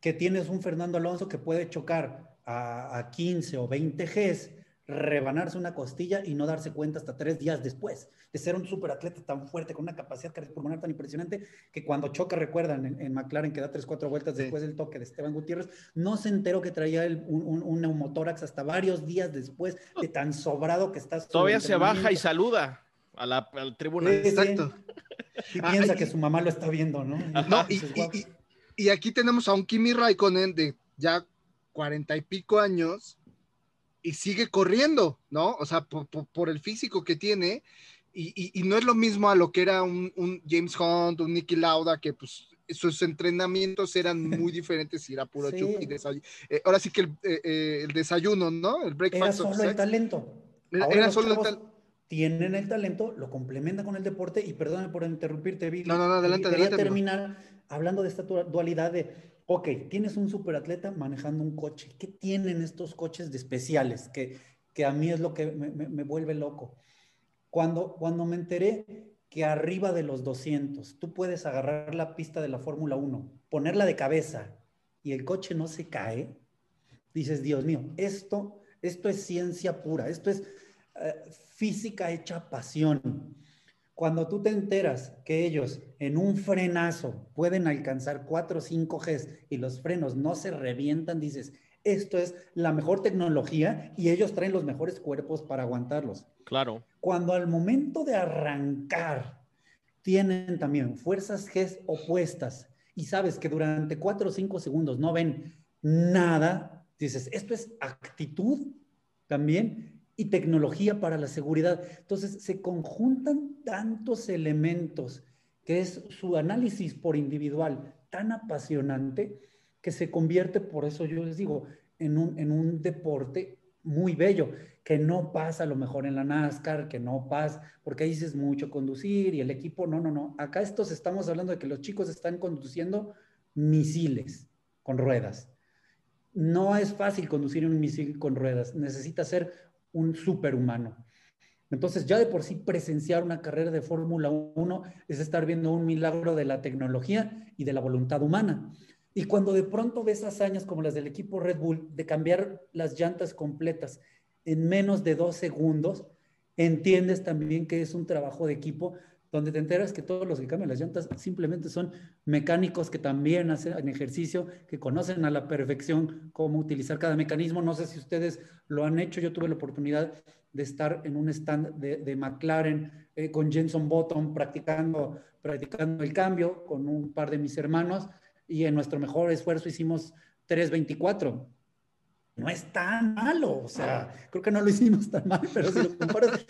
que tienes un Fernando Alonso que puede chocar a, a 15 o 20 Gs, rebanarse una costilla y no darse cuenta hasta tres días después de ser un superatleta tan fuerte, con una capacidad cardiopulmonar tan impresionante, que cuando choca, recuerdan, en, en McLaren, que da tres, cuatro vueltas Sí. después del toque de Esteban Gutiérrez, no se enteró que traía el- un, un- un neumotórax hasta varios días después de tan sobrado que está. su Todavía se baja y saluda a la, a la tribuna. Sí, sí. Exacto. Y Ah, piensa que su mamá lo está viendo, ¿no? No, y, Dices, y- "Guau". y- y aquí tenemos a un Kimi Raikkonen de ya cuarenta y pico años y sigue corriendo, ¿no? O sea, por, por- por el físico que tiene. Y, y- y no es lo mismo a lo que era un, un James Hunt, un Nicky Lauda, que pues sus entrenamientos eran muy [laughs] diferentes y era puro Sí. chup y desayuno. ahora sí que el, eh, eh, el desayuno, ¿no? El Era breakfast of solo el talento. Era- era solo el chavos tal- Tienen el talento, lo complementan con el deporte y perdóname por interrumpirte, Billy. No, no, no, adelante, Quería adelante, amigo. terminar hablando de esta du- dualidad de, ok, tienes un superatleta manejando un coche. ¿Qué tienen estos coches de especiales? Que, que a mí es lo que me, me- me vuelve loco. Cuando, cuando me enteré que arriba de los 200 tú puedes agarrar la pista de la Fórmula 1, ponerla de cabeza y el coche no se cae, dices, Dios mío, esto, esto es ciencia pura, esto es eh, física hecha pasión. Cuando tú te enteras que ellos en un frenazo pueden alcanzar 4 o 5 Gs y los frenos no se revientan, dices, esto es la mejor tecnología y ellos traen los mejores cuerpos para aguantarlos. Claro. Cuando al momento de arrancar tienen también fuerzas G opuestas y sabes que durante 4 o 5 segundos no ven nada, dices, esto es actitud también y tecnología para la seguridad. Entonces se conjuntan tantos elementos que es su análisis por individual tan apasionante que se convierte, por eso yo les digo, en un, en un deporte muy bello, que no pasa a lo mejor en la NASCAR, que no pasa, porque ahí dices mucho conducir y el equipo, no, no, no. Acá estos estamos hablando de que los chicos están conduciendo misiles con ruedas. No es fácil conducir un misil con ruedas, necesita ser un superhumano. Entonces, ya de por sí presenciar una carrera de Fórmula 1 es estar viendo un milagro de la tecnología y de la voluntad humana. Y cuando de pronto ves hazañas como las del equipo Red Bull de cambiar las llantas completas en menos de dos segundos, entiendes también que es un trabajo de equipo donde te enteras que todos los que cambian las llantas simplemente son mecánicos que también hacen ejercicio, que conocen a la perfección cómo utilizar cada mecanismo. No sé si ustedes lo han hecho, yo tuve la oportunidad de estar en un stand de, McLaren eh, con Jenson Button practicando, practicando el cambio con un par de mis hermanos y en nuestro mejor esfuerzo hicimos 324 no es tan malo, o sea, creo que no lo hicimos tan mal, [laughs] pero si lo comparas,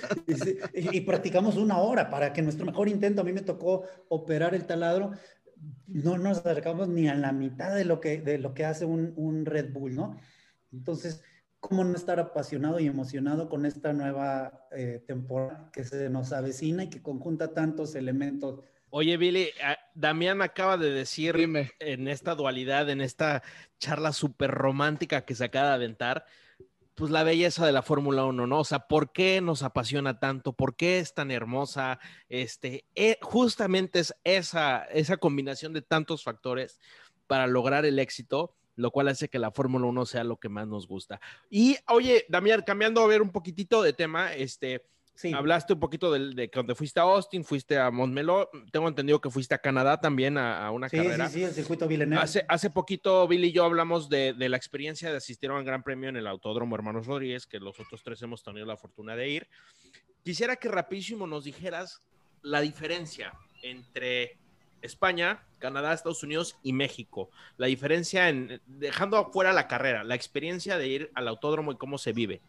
y, practicamos una hora para que nuestro mejor intento, a mí me tocó operar el taladro, no nos acercamos ni a la mitad de lo que, de lo que hace un, un Red Bull, ¿no? Entonces, ¿cómo no estar apasionado y emocionado con esta nueva eh, temporada que se nos avecina y que conjunta tantos elementos Oye, Billy, ah, Damián acaba de decir en esta dualidad, en esta charla súper romántica que se acaba de aventar, pues la belleza de la Fórmula 1, ¿no? O sea, ¿por qué nos apasiona tanto? ¿Por qué es tan hermosa? Este, eh, justamente es esa, esa combinación de tantos factores para lograr el éxito, lo cual hace que la Fórmula 1 sea lo que más nos gusta. Y, oye, Damián, cambiando a ver un poquitito de tema, este, Hablaste un poquito de, de cuando fuiste a Austin, fuiste a Montmeló. Tengo entendido que fuiste a Canadá también a, una carrera. Sí, sí, el circuito Villeneuve. Hace, hace poquito Billy y yo hablamos de, de, la experiencia de asistir a un gran premio en el Autódromo Hermanos Rodríguez, que los otros tres hemos tenido la fortuna de ir. Quisiera que rapidísimo nos dijeras la diferencia entre España, Canadá, Estados Unidos y México. La diferencia en, dejando afuera la carrera, la experiencia de ir al autódromo y cómo se vive.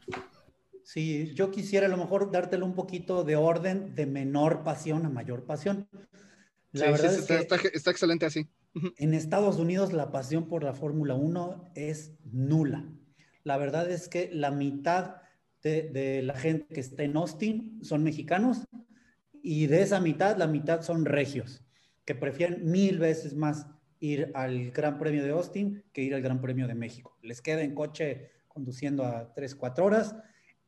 Sí, yo quisiera a lo mejor dártelo un poquito de orden de menor pasión a mayor pasión. La verdad es está, que está, excelente así. En Estados Unidos la pasión por la Fórmula 1 es nula. La verdad es que la mitad de, de, la gente que está en Austin son mexicanos y de esa mitad, la mitad son regios, que prefieren mil veces más ir al Gran Premio de Austin que ir al Gran Premio de México. Les queda en coche conduciendo a 3, 4 horas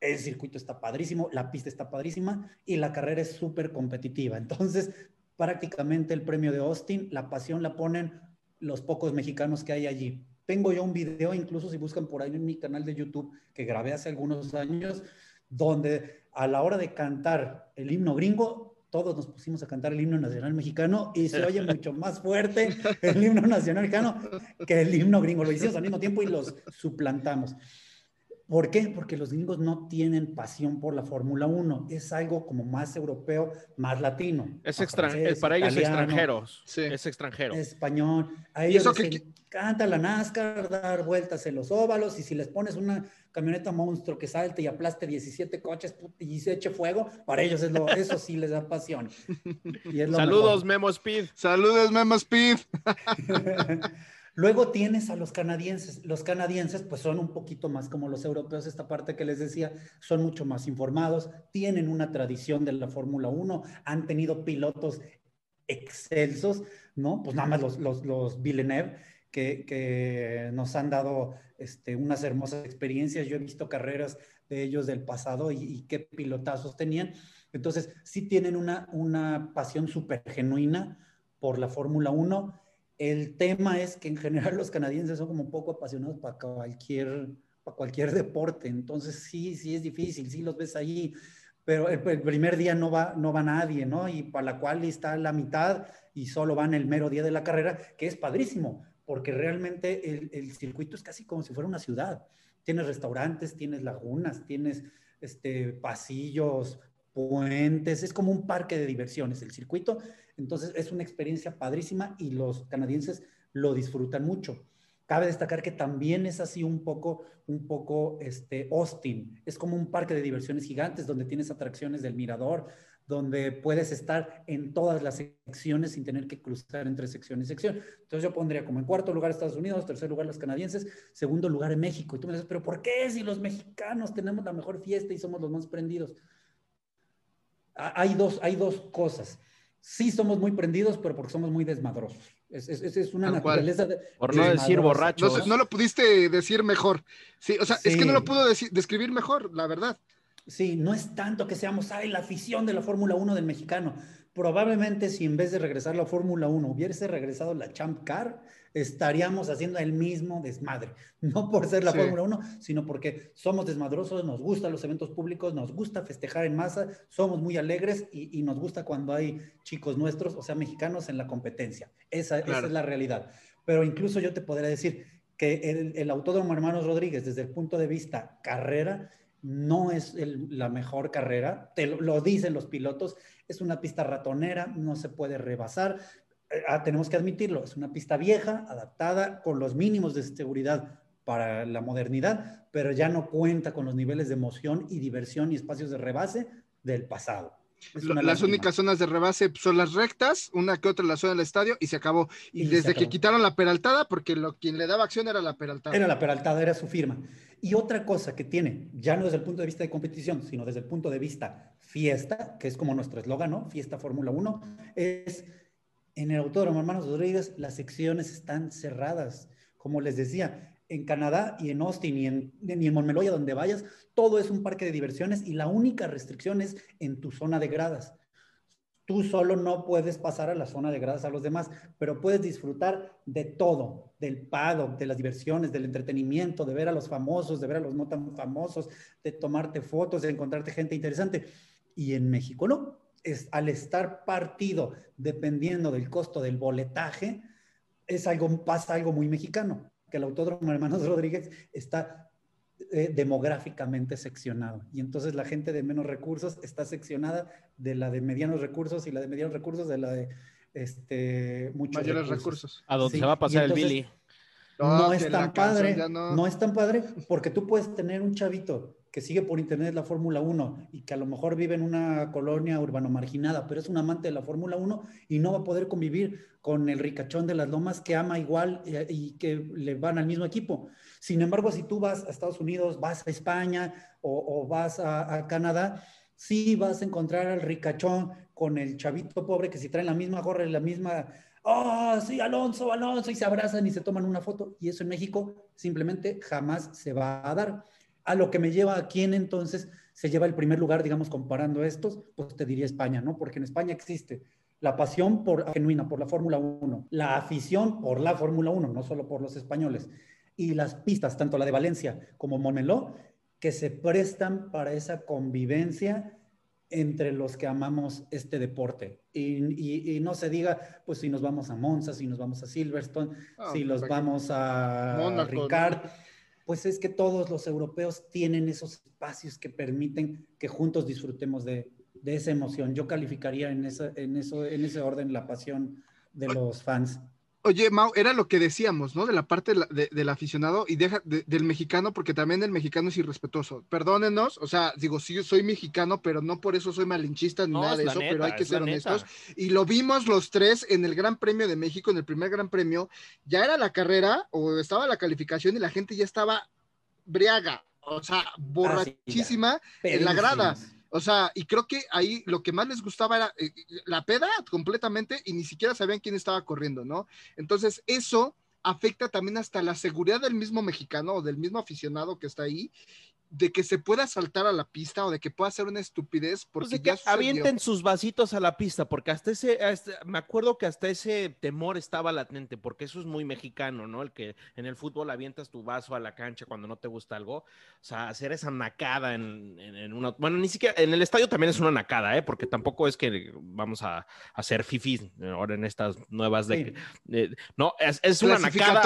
el circuito está padrísimo, la pista está padrísima y la carrera es súper competitiva. Entonces, prácticamente el premio de Austin, la pasión la ponen los pocos mexicanos que hay allí. Tengo yo un video, incluso si buscan por ahí en mi canal de YouTube, que grabé hace algunos años, donde a la hora de cantar el himno gringo, todos nos pusimos a cantar el himno nacional mexicano y se oye [laughs] mucho más fuerte el himno nacional mexicano que el himno gringo. Lo hicimos al mismo tiempo y los suplantamos. ¿Por qué? Porque los gringos no tienen pasión por la Fórmula 1. Es algo como más europeo, más latino. Es extranjero, para ellos extranjeros. Sí. Es extranjero. Español. A ellos les encanta la NASCAR, dar vueltas en los óvalos y si les pones una camioneta monstruo que salte y aplaste 17 coches y se eche fuego, para ellos es lo, eso sí les da pasión. Saludos, Memo Speed. Saludos, Memo Speed. [laughs] Luego tienes a los canadienses. Los canadienses pues son un poquito más como los europeos, esta parte que les decía, son mucho más informados, tienen una tradición de la Fórmula 1, han tenido pilotos excelsos, ¿no? Pues nada más los, los, los Villeneuve, que, que, nos han dado este, unas hermosas experiencias. Yo he visto carreras de ellos del pasado y, qué pilotazos tenían. Entonces, sí tienen una, una pasión súper genuina por la Fórmula 1 el tema es que en general los canadienses son como poco apasionados para cualquier, para cualquier deporte. Entonces sí, sí es difícil, sí los ves ahí, pero el, primer día no va, no va nadie, ¿no? Y para la cual está la mitad y solo van el mero día de la carrera, que es padrísimo, porque realmente el, el circuito es casi como si fuera una ciudad. Tienes restaurantes, tienes lagunas, tienes este, pasillos, puentes, es como un parque de diversiones el circuito. Entonces es una experiencia padrísima y los canadienses lo disfrutan mucho. Cabe destacar que también es así un poco, un poco este Austin. Es como un parque de diversiones gigantes donde tienes atracciones del mirador, donde puedes estar en todas las secciones sin tener que cruzar entre sección y sección. Entonces yo pondría como en cuarto lugar Estados Unidos, tercer lugar los canadienses, segundo lugar México. Y tú me dices, pero ¿por qué si los mexicanos tenemos la mejor fiesta y somos los más prendidos? Hay dos, hay dos cosas. Sí somos muy prendidos, pero porque somos muy desmadrosos. Es, es, es una naturaleza de, Por no decir borrachos. No, lo pudiste decir mejor. Sí, o sea, es que no lo pudo decir- describir mejor, la verdad. Sí, no es tanto que seamos, ay, la afición de la Fórmula 1 del mexicano. Probablemente si en vez de regresar la Fórmula 1 hubiese regresado la Champ Car, estaríamos haciendo el mismo desmadre. [laughs] No por ser la Sí. Fórmula 1, sino porque somos desmadrosos, nos gustan los eventos públicos, nos gusta festejar en masa, somos muy alegres y, y nos gusta cuando hay chicos nuestros, o sea, mexicanos en la competencia. Esa, es la realidad. Pero incluso yo te podría decir que el, el Autódromo Hermanos Rodríguez, desde el punto de vista carrera, no es el- la mejor carrera, te lo, lo dicen los pilotos, es una pista ratonera, no se puede rebasar, ah, tenemos que admitirlo, es una pista vieja, adaptada con los mínimos de seguridad para la modernidad, pero ya no cuenta con los niveles de emoción y diversión y espacios de rebase del pasado. Las lástima. únicas zonas de rebase son las rectas, una que otra la zona del estadio y se acabó. Y, Y desde que acabó. quitaron la peraltada, porque lo, quien le daba acción era la peraltada. Era la Peraltada, era su firma. Y otra cosa que tiene, ya no desde el punto de vista de competición, sino desde el punto de vista fiesta, que es como nuestro eslogan, ¿no? Fiesta Fórmula 1, es en el Autódromo Hermanos Rodríguez las secciones están cerradas. Como les decía, en Canadá y en Austin y en, ni en Montmeloya, donde vayas, todo es un parque de diversiones y la única restricción es en tu zona de gradas. Tú solo no puedes pasar a la zona de gradas a los demás, pero puedes disfrutar de todo, del paddock, de las diversiones, del entretenimiento, de ver a los famosos, de ver a los no tan famosos, de tomarte fotos, de encontrarte gente interesante. Y en México no. Es, al estar partido, dependiendo del costo del boletaje, es algo, pasa algo muy mexicano, que el Autódromo Hermanos Rodríguez está eh, demográficamente seccionado. Y entonces la gente de menos recursos está seccionada de la de medianos recursos y la de medianos recursos de la de este, muchos Mayores recursos. A donde Sí, se va a pasar entonces- el Billy. No, No, es tan padre, no. es tan padre porque tú puedes tener un chavito que sigue por internet la Fórmula 1 y que a lo mejor vive en una colonia urbano marginada, pero es un amante de la Fórmula 1 y no va a poder convivir con el ricachón de las lomas que ama igual eh, y que le van al mismo equipo. Sin embargo, si tú vas a Estados Unidos, vas a España o, vas a, a Canadá, sí vas a encontrar al ricachón con el chavito pobre que si traen la misma gorra y la misma oh, sí, Alonso, Alonso, y se abrazan y se toman una foto. Y eso en México simplemente jamás se va a dar. A lo que me lleva a quién entonces se lleva el primer lugar, digamos, comparando estos, pues te diría España, ¿no? Porque en España existe la pasión por, genuina por la Fórmula 1, la afición por la Fórmula 1, no solo por los españoles, y las pistas, tanto la de Valencia como Moneló, que se prestan para esa convivencia entre los que amamos este deporte. Y, y- y no se diga, pues si nos vamos a Monza, si nos vamos a Silverstone, Ah, si los perfecto. vamos a Mónaco, Ricard, ¿no? Pues es que todos los europeos tienen esos espacios que permiten que juntos disfrutemos de, de esa emoción. Yo calificaría en, esa, en, eso, en ese orden la pasión de los fans. Oye, Mau, era lo que decíamos, ¿no? De la parte de la- de- del aficionado y deja de- del mexicano, porque también el mexicano es irrespetuoso. Perdónenos, o sea, digo, sí, soy mexicano, pero no por eso soy malinchista ni No, nada de eso, neta, pero hay que ser neta. honestos. Y lo vimos los tres en el Gran Premio de México, en el primer Gran Premio. Ya era la carrera o estaba la calificación y la gente ya estaba briaga, o sea, borrachísima en la grada. O sea, y creo que ahí lo que más les gustaba era eh, la peda completamente y ni siquiera sabían quién estaba corriendo, ¿no? Entonces, eso afecta también hasta la seguridad del mismo mexicano o del mismo aficionado que está ahí, de que se pueda saltar a la pista o de que pueda hacer una estupidez Pues porque de ya que avienten sus vasitos a la pista, porque hasta ese, hasta- me acuerdo que hasta ese temor estaba latente, porque eso es muy mexicano, ¿no? El que en el fútbol avientas tu vaso a la cancha cuando no te gusta algo, o sea, hacer esa nacada en, en- en una, bueno, ni siquiera, en el estadio también es una nacada, ¿eh? Porque tampoco es que vamos a, a hacer fifis ahora en estas nuevas de, Sí. de- no, es, es una nacada.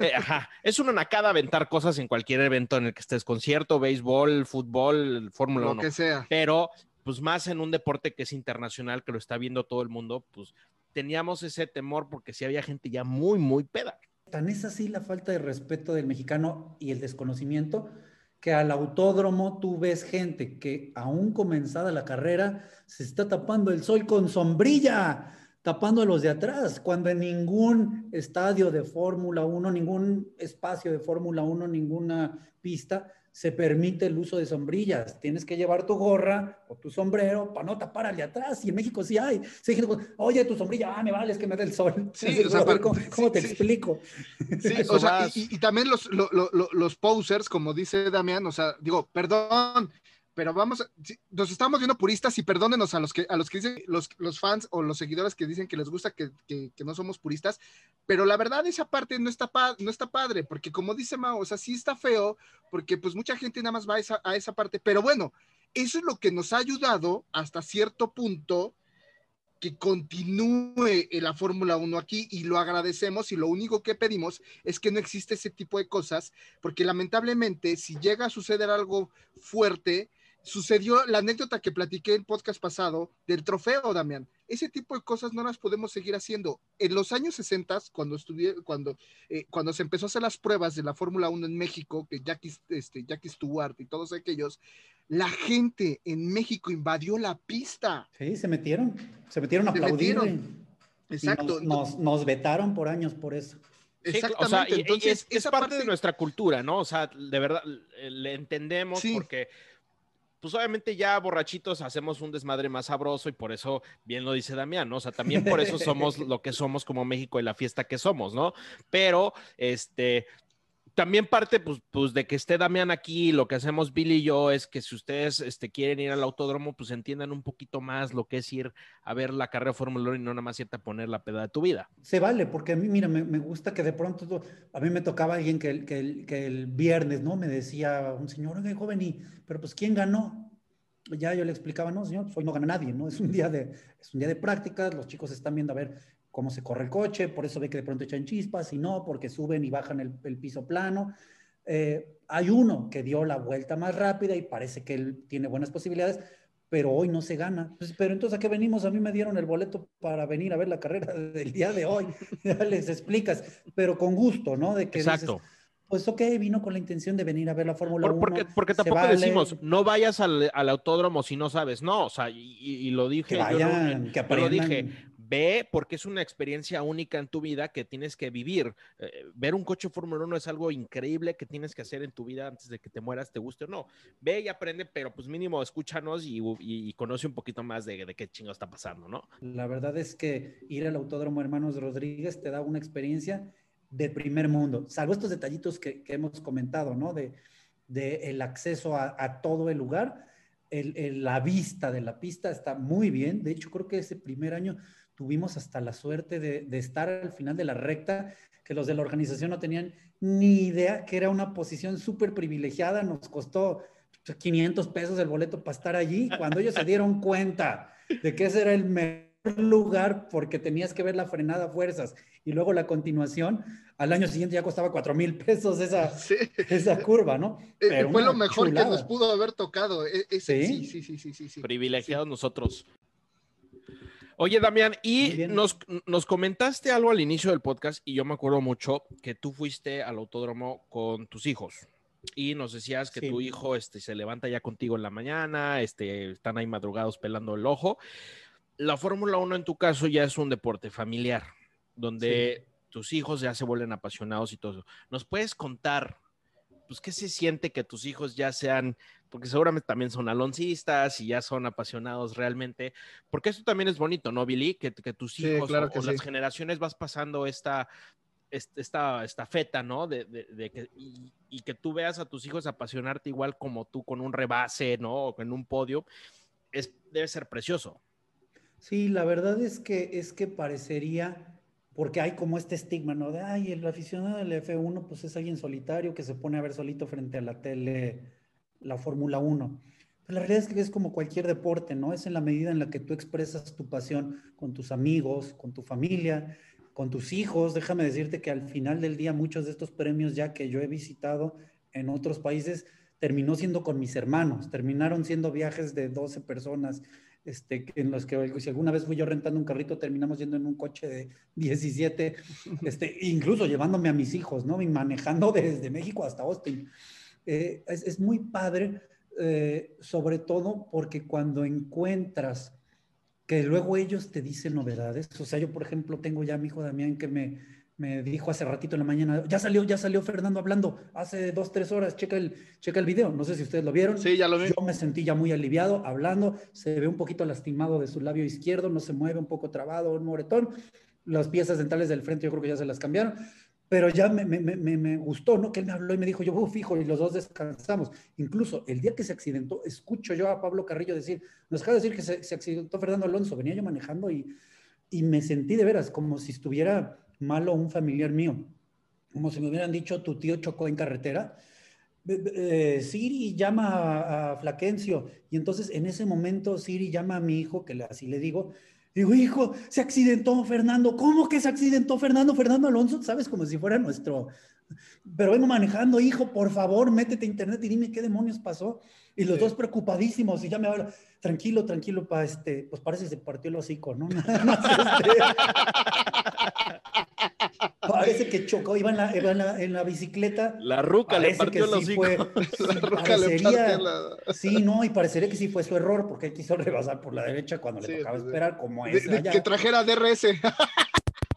Eh, ajá, es una nacada aventar cosas en cualquier evento en el que estés, concierto, béisbol, fútbol, Fórmula Lo 1 que sea. pero pues más en un deporte que es internacional, que lo está viendo todo el mundo, pues teníamos ese temor porque sí había gente ya muy, muy peda. Tan es así la falta de respeto del mexicano y el desconocimiento que al autódromo tú ves gente que aún comenzada la carrera se está tapando el sol con sombrilla, tapando a los de atrás, cuando en ningún estadio de Fórmula 1, ningún espacio de Fórmula 1, ninguna pista se permite el uso de sombrillas. Tienes que llevar tu gorra o tu sombrero para no tapar al de atrás. Y en México sí hay. Sí, Oye, tu sombrilla, ah, me vale, es que me da el sol. Sí, o sea, ¿cómo, cómo te explico? Sí, [laughs] o sea, y, y, también los, los, los posers, como dice Damián, o sea, digo, perdón, pero vamos, nos estamos viendo puristas y perdónenos a los que, a los que dicen, los, los fans o los seguidores que dicen que les gusta que, que, que, no somos puristas, pero la verdad esa parte no está, no está padre, porque como dice Mao, o sea, sí está feo, porque pues mucha gente nada más va a esa, a esa parte, pero bueno, eso es lo que nos ha ayudado hasta cierto punto que continúe la Fórmula 1 aquí y lo agradecemos y lo único que pedimos es que no existe ese tipo de cosas, porque lamentablemente si llega a suceder algo fuerte, sucedió la anécdota que platiqué en el podcast pasado del trofeo, Damián. Ese tipo de cosas no las podemos seguir haciendo. En los años 60, cuando, estudié, cuando, eh, cuando se empezó a hacer las pruebas de la Fórmula 1 en México, que Jackie, este, Jackie Stewart y todos aquellos, la gente en México invadió la pista. Sí, se metieron, se metieron a aplaudir. Exacto. Nos, nos, vetaron por años por eso. Exactamente. o sea, Entonces, es, parte, de nuestra cultura, ¿no? O sea, de verdad, le entendemos porque pues obviamente ya borrachitos hacemos un desmadre más sabroso y por eso, bien lo dice Damián, ¿no? O sea, también por eso somos [laughs] lo que somos como México y la fiesta que somos, ¿no? Pero, este, también parte pues, pues, de que esté Damián aquí, lo que hacemos Billy y yo es que si ustedes este, quieren ir al autódromo, pues entiendan un poquito más lo que es ir a ver la carrera Fórmula 1 y no nada más irte a poner la peda de tu vida. Se vale, porque a mí, mira, me, me gusta que de pronto, a mí me tocaba alguien que el, que que el viernes, ¿no? Me decía un señor, oye, joven, y, pero pues ¿quién ganó? Ya yo le explicaba, no, señor, pues hoy no gana nadie, ¿no? Es un día de, es un día de prácticas, los chicos están viendo a ver cómo se corre el coche, por eso ve que de pronto echan chispas, y no, porque suben y bajan el, el piso plano. Eh, hay uno que dio la vuelta más rápida y parece que él tiene buenas posibilidades, pero hoy no se gana. Pues, pero entonces, ¿a qué venimos? A mí me dieron el boleto para venir a ver la carrera [laughs] del día de hoy. ya les explicas, pero con gusto, ¿no? De que Exacto. Dices, pues ok, vino con la intención de venir a ver la Fórmula 1. Porque, porque tampoco vale. decimos, no vayas al, al, autódromo si no sabes. No, o sea, y, y lo dije. Que vayan, yo, que aprendan. Lo dije, ve porque es una experiencia única en tu vida que tienes que vivir. Eh, ver un coche Fórmula 1 es algo increíble que tienes que hacer en tu vida antes de que te mueras, te guste o no. Ve y aprende, pero pues mínimo escúchanos y, y, y conoce un poquito más de, de qué chingo está pasando, ¿no? La verdad es que ir al Autódromo Hermanos Rodríguez te da una experiencia de primer mundo, salvo estos detallitos que, que hemos comentado, ¿no? De, de el acceso a, a todo el lugar. El, el, la vista de la pista está muy bien. De hecho, creo que ese primer año tuvimos hasta la suerte de, de, estar al final de la recta, que los de la organización no tenían ni idea que era una posición súper privilegiada, nos costó 500 pesos el boleto para estar allí, cuando ellos se dieron cuenta de que ese era el mejor lugar porque tenías que ver la frenada a fuerzas y luego la continuación, al año siguiente ya costaba 4 mil pesos esa, sí. esa curva, ¿no? [laughs] Pero Fue lo mejor chulada. que nos pudo haber tocado. E, Ese, ¿Sí? Sí, sí, sí, sí, sí, Privilegiados nosotros. Oye, Damián, y nos, nos, comentaste algo al inicio del podcast y yo me acuerdo mucho que tú fuiste al autódromo con tus hijos y nos decías que sí. tu hijo este, se levanta ya contigo en la mañana, este, están ahí madrugados pelando el ojo. La Fórmula 1 en tu caso ya es un deporte familiar, donde sí. tus hijos ya se vuelven apasionados y todo eso. ¿Nos puedes contar, pues, qué se siente que tus hijos ya sean porque seguramente también son aloncistas y ya son apasionados realmente, porque esto también es bonito, ¿no, Billy? Que, que tus hijos sí, claro o, que o sí. las generaciones vas pasando esta, esta, esta feta, ¿no? De, de, de que, y, y, que tú veas a tus hijos apasionarte igual como tú con un rebase, ¿no? O en un podio, es, debe ser precioso. Sí, la verdad es que, es que parecería, porque hay como este estigma, ¿no? De, ay, el aficionado del F1, pues es alguien solitario que se pone a ver solito frente a la tele la Fórmula 1. Pero la realidad es que es como cualquier deporte, ¿no? Es en la medida en la que tú expresas tu pasión con tus amigos, con tu familia, con tus hijos. Déjame decirte que al final del día muchos de estos premios ya que yo he visitado en otros países terminó siendo con mis hermanos, terminaron siendo viajes de 12 personas, este, en los que si alguna vez fui yo rentando un carrito, terminamos yendo en un coche de 17, [laughs] este, incluso llevándome a mis hijos, ¿no? Y manejando desde México hasta Austin. Eh, es, es, muy padre, eh, sobre todo porque cuando encuentras que luego ellos te dicen novedades, o sea, yo por ejemplo tengo ya a mi hijo Damián que me, me dijo hace ratito en la mañana, ya salió, ya salió Fernando hablando, hace dos, tres horas, checa el, checa el video, no sé si ustedes lo vieron. Sí, ya lo vi. Yo me sentí ya muy aliviado hablando, se ve un poquito lastimado de su labio izquierdo, no se mueve, un poco trabado, un moretón, las piezas dentales del frente yo creo que ya se las cambiaron, pero ya me, me, me, me gustó, ¿no? Que él me habló y me dijo, yo, uh, fijo, y los dos descansamos. Incluso el día que se accidentó, escucho yo a Pablo Carrillo decir, nos acaba de decir que se, se accidentó Fernando Alonso, venía yo manejando y, y me sentí de veras como si estuviera malo un familiar mío. Como si me hubieran dicho, tu tío chocó en carretera. Eh, Siri llama a, a, Flaquencio y entonces en ese momento Siri llama a mi hijo, que le, así le digo, digo, hijo, se accidentó Fernando. ¿Cómo que se accidentó Fernando? Fernando Alonso, ¿sabes? Como si fuera nuestro... Pero vengo manejando, hijo, por favor, métete a internet y dime qué demonios pasó. Y los sí. dos preocupadísimos y ya me hablan, tranquilo, tranquilo, pa, este, pues parece que se partió el hocico, ¿no? [laughs] parece que chocó, iba en la, iba en la, en la bicicleta. La ruca le partió que el sí fue, [laughs] la ruca le partió la... Sí, no, y parecería que sí fue su error, porque él quiso [laughs] rebasar por la derecha cuando sí, le tocaba sí, esperar, como es. Que trajera DRS. [laughs]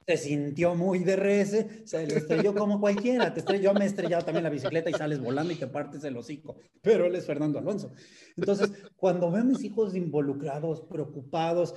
se sintió muy DRS, se le estrelló como cualquiera, te estrelló, me he estrellado también la bicicleta y sales volando y te partes el hocico, pero él es Fernando Alonso. Entonces, cuando veo a mis hijos involucrados, preocupados,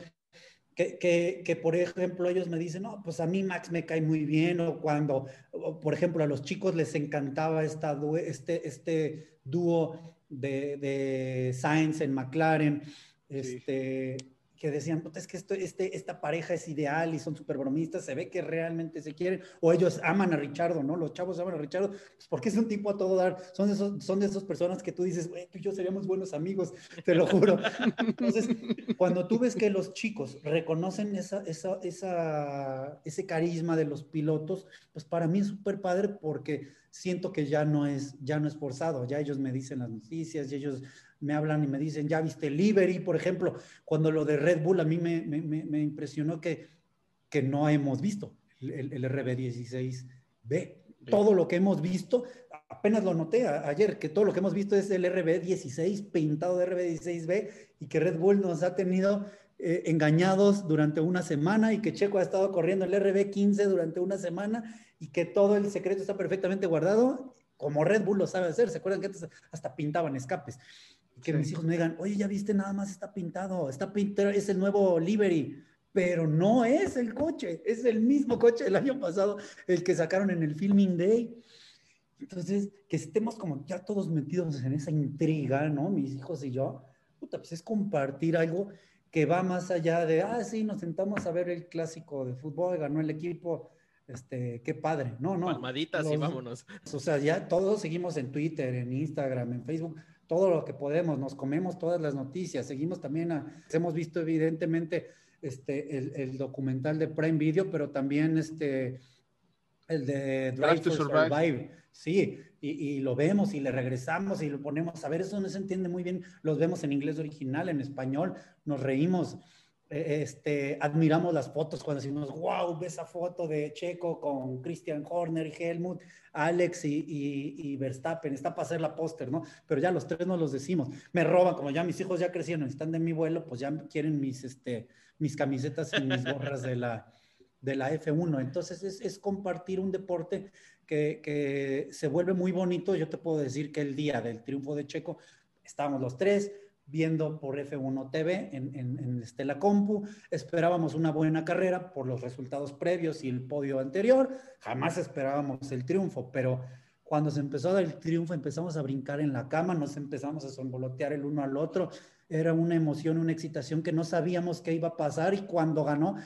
que, que, que, por ejemplo ellos me dicen, no, pues a mí Max me cae muy bien, o cuando, o por ejemplo, a los chicos les encantaba esta, este, este dúo de, de Sainz en McLaren, este... Sí que decían, es que esto, este, esta pareja es ideal y son súper bromistas, se ve que realmente se quieren, o ellos aman a Richardo, ¿no? Los chavos aman a Richardo, pues porque es un tipo a todo dar, son de, esos, son de esas personas que tú dices, güey, tú y yo seríamos buenos amigos, te lo juro. Entonces, cuando tú ves que los chicos reconocen esa, esa, esa, ese carisma de los pilotos, pues para mí es súper padre porque siento que ya no es, ya no es forzado, ya ellos me dicen las noticias, y ellos me hablan y me dicen, ya viste Liberty, por ejemplo, cuando lo de Red Bull a mí me, me, me impresionó que, que no hemos visto el, el RB16B. Todo lo que hemos visto, apenas lo noté a, ayer, que todo lo que hemos visto es el RB16 pintado de RB16B y que Red Bull nos ha tenido eh, engañados durante una semana y que Checo ha estado corriendo el RB15 durante una semana y que todo el secreto está perfectamente guardado, como Red Bull lo sabe hacer. ¿Se acuerdan que antes hasta pintaban escapes? Que sí. mis hijos me digan, oye, ya viste, nada más está pintado, está pintado, es el nuevo livery, pero no es el coche, es el mismo coche del año pasado, el que sacaron en el Filming Day. Entonces, que estemos como ya todos metidos en esa intriga, ¿no? Mis hijos y yo, puta, pues es compartir algo que va más allá de, ah, sí, nos sentamos a ver el clásico de fútbol, ganó el equipo, este, qué padre. No, no. Palmaditas los, y vámonos. O sea, ya todos seguimos en Twitter, en Instagram, en Facebook, todo lo que podemos, nos comemos todas las noticias, seguimos también, a, hemos visto evidentemente este, el, el, documental de Prime Video, pero también este, el de Drive, Drive to Survive. Survive. Sí, y, y, lo vemos y le regresamos y lo ponemos a ver, eso no se entiende muy bien, los vemos en inglés original, en español, nos reímos este, admiramos las fotos cuando decimos, wow, ve esa foto de Checo con Christian Horner y Helmut, Alex y, Verstappen, está para hacer la póster, ¿no? Pero ya los tres no los decimos. Me roban, como ya mis hijos ya crecieron, están de mi vuelo, pues ya quieren mis, este, mis camisetas y mis gorras de la, de la F1. Entonces es, es compartir un deporte que, que se vuelve muy bonito. Yo te puedo decir que el día del triunfo de Checo, estábamos los tres, viendo por F1 TV en, en, en, Estela Compu. Esperábamos una buena carrera por los resultados previos y el podio anterior. Jamás esperábamos el triunfo, pero cuando se empezó a dar el triunfo empezamos a brincar en la cama, nos empezamos a sonvolotear el uno al otro. Era una emoción, una excitación que no sabíamos qué iba a pasar y cuando ganó,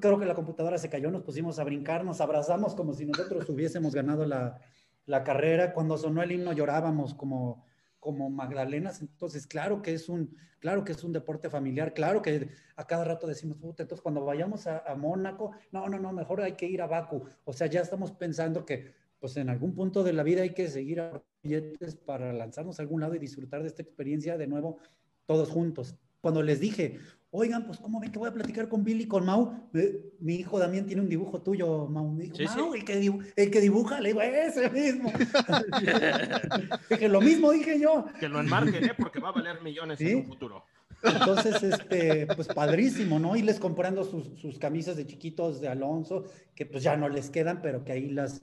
creo que la computadora se cayó, nos pusimos a brincar, nos abrazamos como si nosotros hubiésemos ganado la, la carrera. Cuando sonó el himno llorábamos como como Magdalenas, entonces claro que es un, claro que es un deporte familiar, claro que a cada rato decimos, puta, entonces cuando vayamos a, Mónaco, no, no, no, mejor hay que ir a Baku, o sea, ya estamos pensando que pues en algún punto de la vida hay que seguir a billetes para lanzarnos a algún lado y disfrutar de esta experiencia de nuevo todos juntos. Cuando les dije, oigan, pues ¿cómo ven que voy a platicar con Billy, con Mau? Eh, mi hijo Damián tiene un dibujo tuyo, Mau. Me dijo, Sí, Mau, sí. El, que dibu- el que dibuja, le digo, ese mismo. [laughs] dije, lo mismo dije yo. Que lo enmarquen, ¿eh? Porque va a valer millones Sí. en un futuro. Entonces, este, pues padrísimo, ¿no? Irles comprando sus, sus camisas de chiquitos de Alonso, que pues ya no les quedan, pero que ahí las,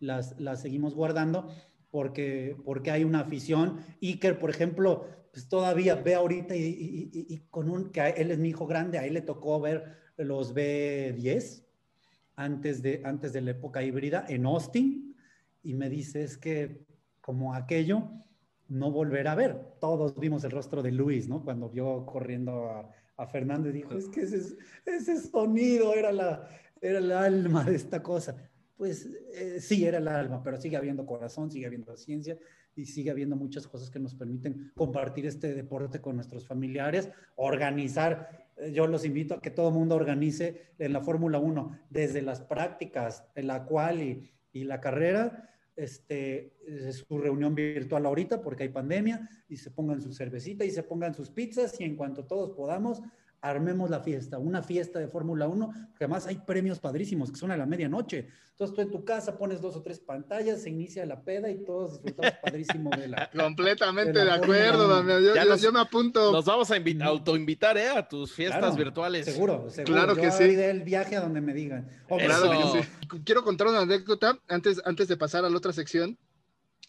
las, las seguimos guardando porque, porque hay una afición. Iker, por ejemplo, pues todavía ve ahorita y, y- y- y con un, que él es mi hijo grande, a él le tocó ver los B10 antes de, antes de la época híbrida en Austin y me dice es que como aquello no volverá a ver. Todos vimos el rostro de Luis, ¿no? Cuando vio corriendo a, a Fernando y dijo, es que ese, ese sonido era, la, era el alma de esta cosa. Pues eh, sí, era el alma, pero sigue habiendo corazón, sigue habiendo ciencia y sigue habiendo muchas cosas que nos permiten compartir este deporte con nuestros familiares, organizar. Eh, Yo los invito a que todo el mundo organice en la Fórmula 1, desde las prácticas, en la cual y, y la carrera, este, es su reunión virtual ahorita porque hay pandemia y se pongan su cervecita y se pongan sus pizzas y en cuanto todos podamos, armemos la fiesta, una fiesta de Fórmula 1, porque además hay premios padrísimos que son a la medianoche. Entonces tú en tu casa pones dos o tres pantallas, se inicia la peda y todos disfrutamos [laughs] padrísimo de la... [laughs] Completamente De de, la acuerdo, uno. Damián. Yo, Ya yo- nos- yo me apunto. Nos vamos a invi- autoinvitar, ¿eh? A tus fiestas Claro, virtuales. Seguro, seguro. Claro Yo que sí. el viaje a donde me digan. O Claro Eso. que sí. Quiero contar una anécdota antes, antes de pasar a la otra sección.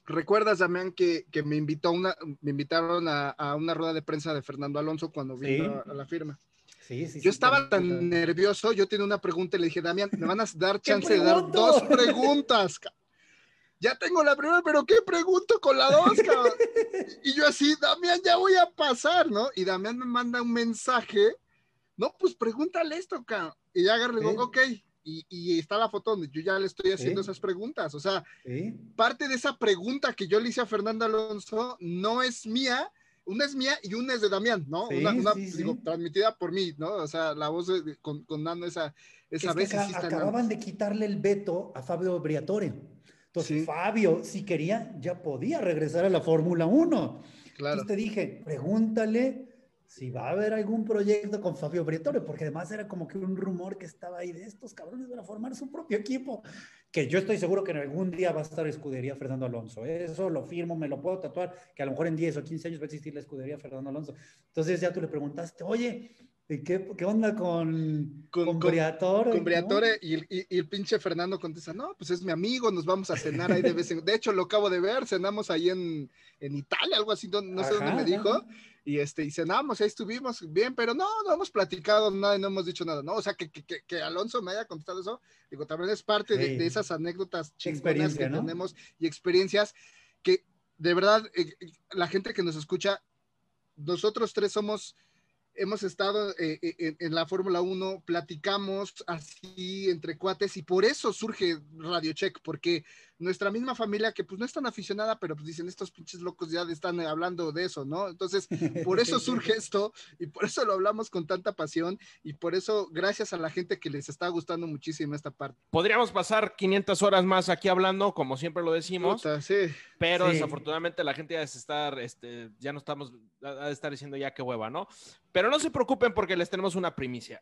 ¿Recuerdas, Damián, que, que me, invitó a una, me invitaron a, a una rueda de prensa de Fernando Alonso cuando vino Sí. a, a la firma? Sí, sí, Yo sí, estaba tan nervioso, yo tenía una pregunta y le dije, Damián, me van a dar ¿Qué chance de dar dos preguntas. Ya tengo la primera, pero ¿qué pregunto con la dos, cabrón? Y yo así, Damián, ya voy a pasar, ¿no? Y Damián me manda un mensaje, no, pues pregúntale esto, cabrón. Y ya agarré, digo, ok. Y, y está la foto donde yo ya le estoy haciendo esas preguntas. O sea, parte de esa pregunta que yo le hice a Fernando Alonso no es mía, una es mía y una es de Damián, ¿no? Sí, una, una, sí, sí. digo, transmitida por mí, ¿no? O sea, la voz de- con, con dando esa, esa Es vez. acababan de quitarle el veto a Fabio Briatore. Entonces. Fabio, si quería, ya podía regresar a la Fórmula 1. Claro. Entonces te dije, pregúntale si va a haber algún proyecto con Fabio Briatore, porque además era como que un rumor que estaba ahí de estos cabrones van a formar su propio equipo, que yo estoy seguro que en algún día va a estar escudería Fernando Alonso. Eso lo firmo, me lo puedo tatuar, que a lo mejor en 10 o 15 años va a existir la escudería Fernando Alonso. Entonces ya tú le preguntaste, oye, ¿y ¿qué, qué onda con, Con- con, con- Briatore? Con no? Briatore y, el- y- y el pinche Fernando contesta, no, pues es mi amigo, nos vamos a cenar ahí de vez en De hecho, lo acabo de ver, cenamos ahí en, en Italia, algo así, no, no sé Ajá, dónde me dijo. ajá. Y, este, y cenamos, ahí estuvimos bien, pero no, no hemos platicado nada y no hemos dicho nada, ¿no? O sea, que, que, que- Alonso me haya contestado eso, digo, también es parte de, Sí. de esas anécdotas chingonas que ¿no? tenemos y experiencias que de verdad eh, eh, la gente que nos escucha, nosotros tres somos, hemos estado eh, eh, en, en la Fórmula 1, platicamos así entre cuates y por eso surge Radio Check, porque nuestra misma familia que pues no es tan aficionada, pero pues dicen estos pinches locos ya están hablando de eso, ¿no? Entonces, [laughs] por eso surge esto y por eso lo hablamos con tanta pasión y por eso gracias a la gente que les está gustando muchísimo esta parte. Podríamos pasar 500 horas más aquí hablando, como siempre lo decimos, Puta, sí. pero Sí. desafortunadamente la gente ya es estar, este, ya no estamos, ha de estar diciendo ya qué hueva, ¿no? Pero no se preocupen porque les tenemos una primicia.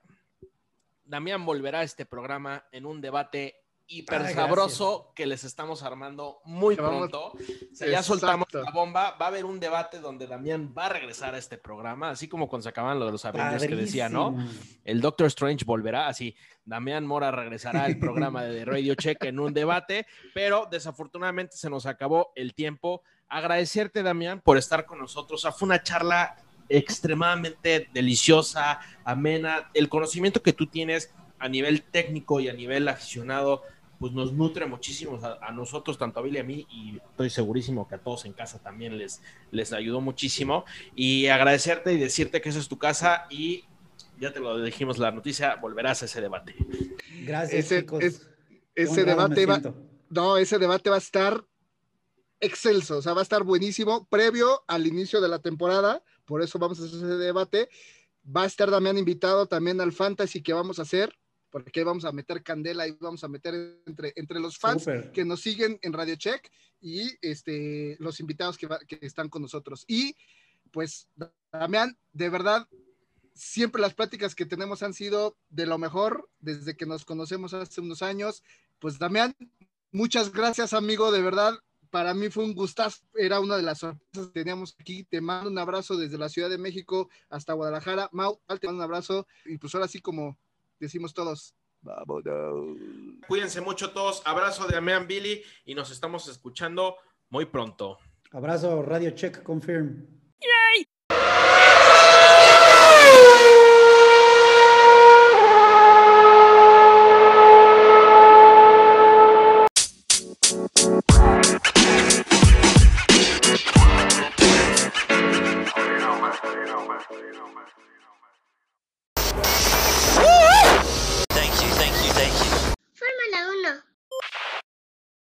Damián volverá a este programa en un debate hiper Ay, sabroso que les estamos armando muy vamos- pronto. O sea, ya soltamos la bomba. Va a haber un debate donde Damián va a regresar a este programa, así como cuando se acaban lo de los Avengers que decía, ¿no? El Doctor Strange volverá así. Damián Mora regresará al programa de Radio Check en un debate, pero desafortunadamente se nos acabó el tiempo. Agradecerte, Damián, por estar con nosotros. O sea, fue una charla extremadamente deliciosa, amena. El conocimiento que tú tienes a nivel técnico y a nivel aficionado, pues nos nutre muchísimo a, a nosotros, tanto a Billy y a mí, y estoy segurísimo que a todos en casa también les, les ayudó muchísimo. Y agradecerte y decirte que esa es tu casa y ya te lo dijimos la noticia, volverás a ese debate. Gracias, Ese- chicos. es- Qué Ese debate va, no, ese debate va a estar excelso, o sea, va a estar buenísimo, previo al inicio de la temporada, por eso vamos a hacer ese debate. Va a estar Damián invitado también al Fantasy que vamos a hacer, porque ahí vamos a meter candela y vamos a meter entre, entre los fans Súper. que nos siguen en Radio Check y este, los invitados que, va- que están con nosotros. Y pues, Damián, de verdad, siempre las pláticas que tenemos han sido de lo mejor desde que nos conocemos hace unos años. Pues Damián, muchas gracias amigo, de verdad. Para mí fue un gustazo, era una de las sorpresas que teníamos aquí. Te mando un abrazo desde la Ciudad de México hasta Guadalajara. Mau, te mando un abrazo. Y pues ahora sí, como decimos todos, vámonos. Cuídense mucho todos. Abrazo de Damián Billy y nos estamos escuchando muy pronto. Abrazo, Radio Check Confirm.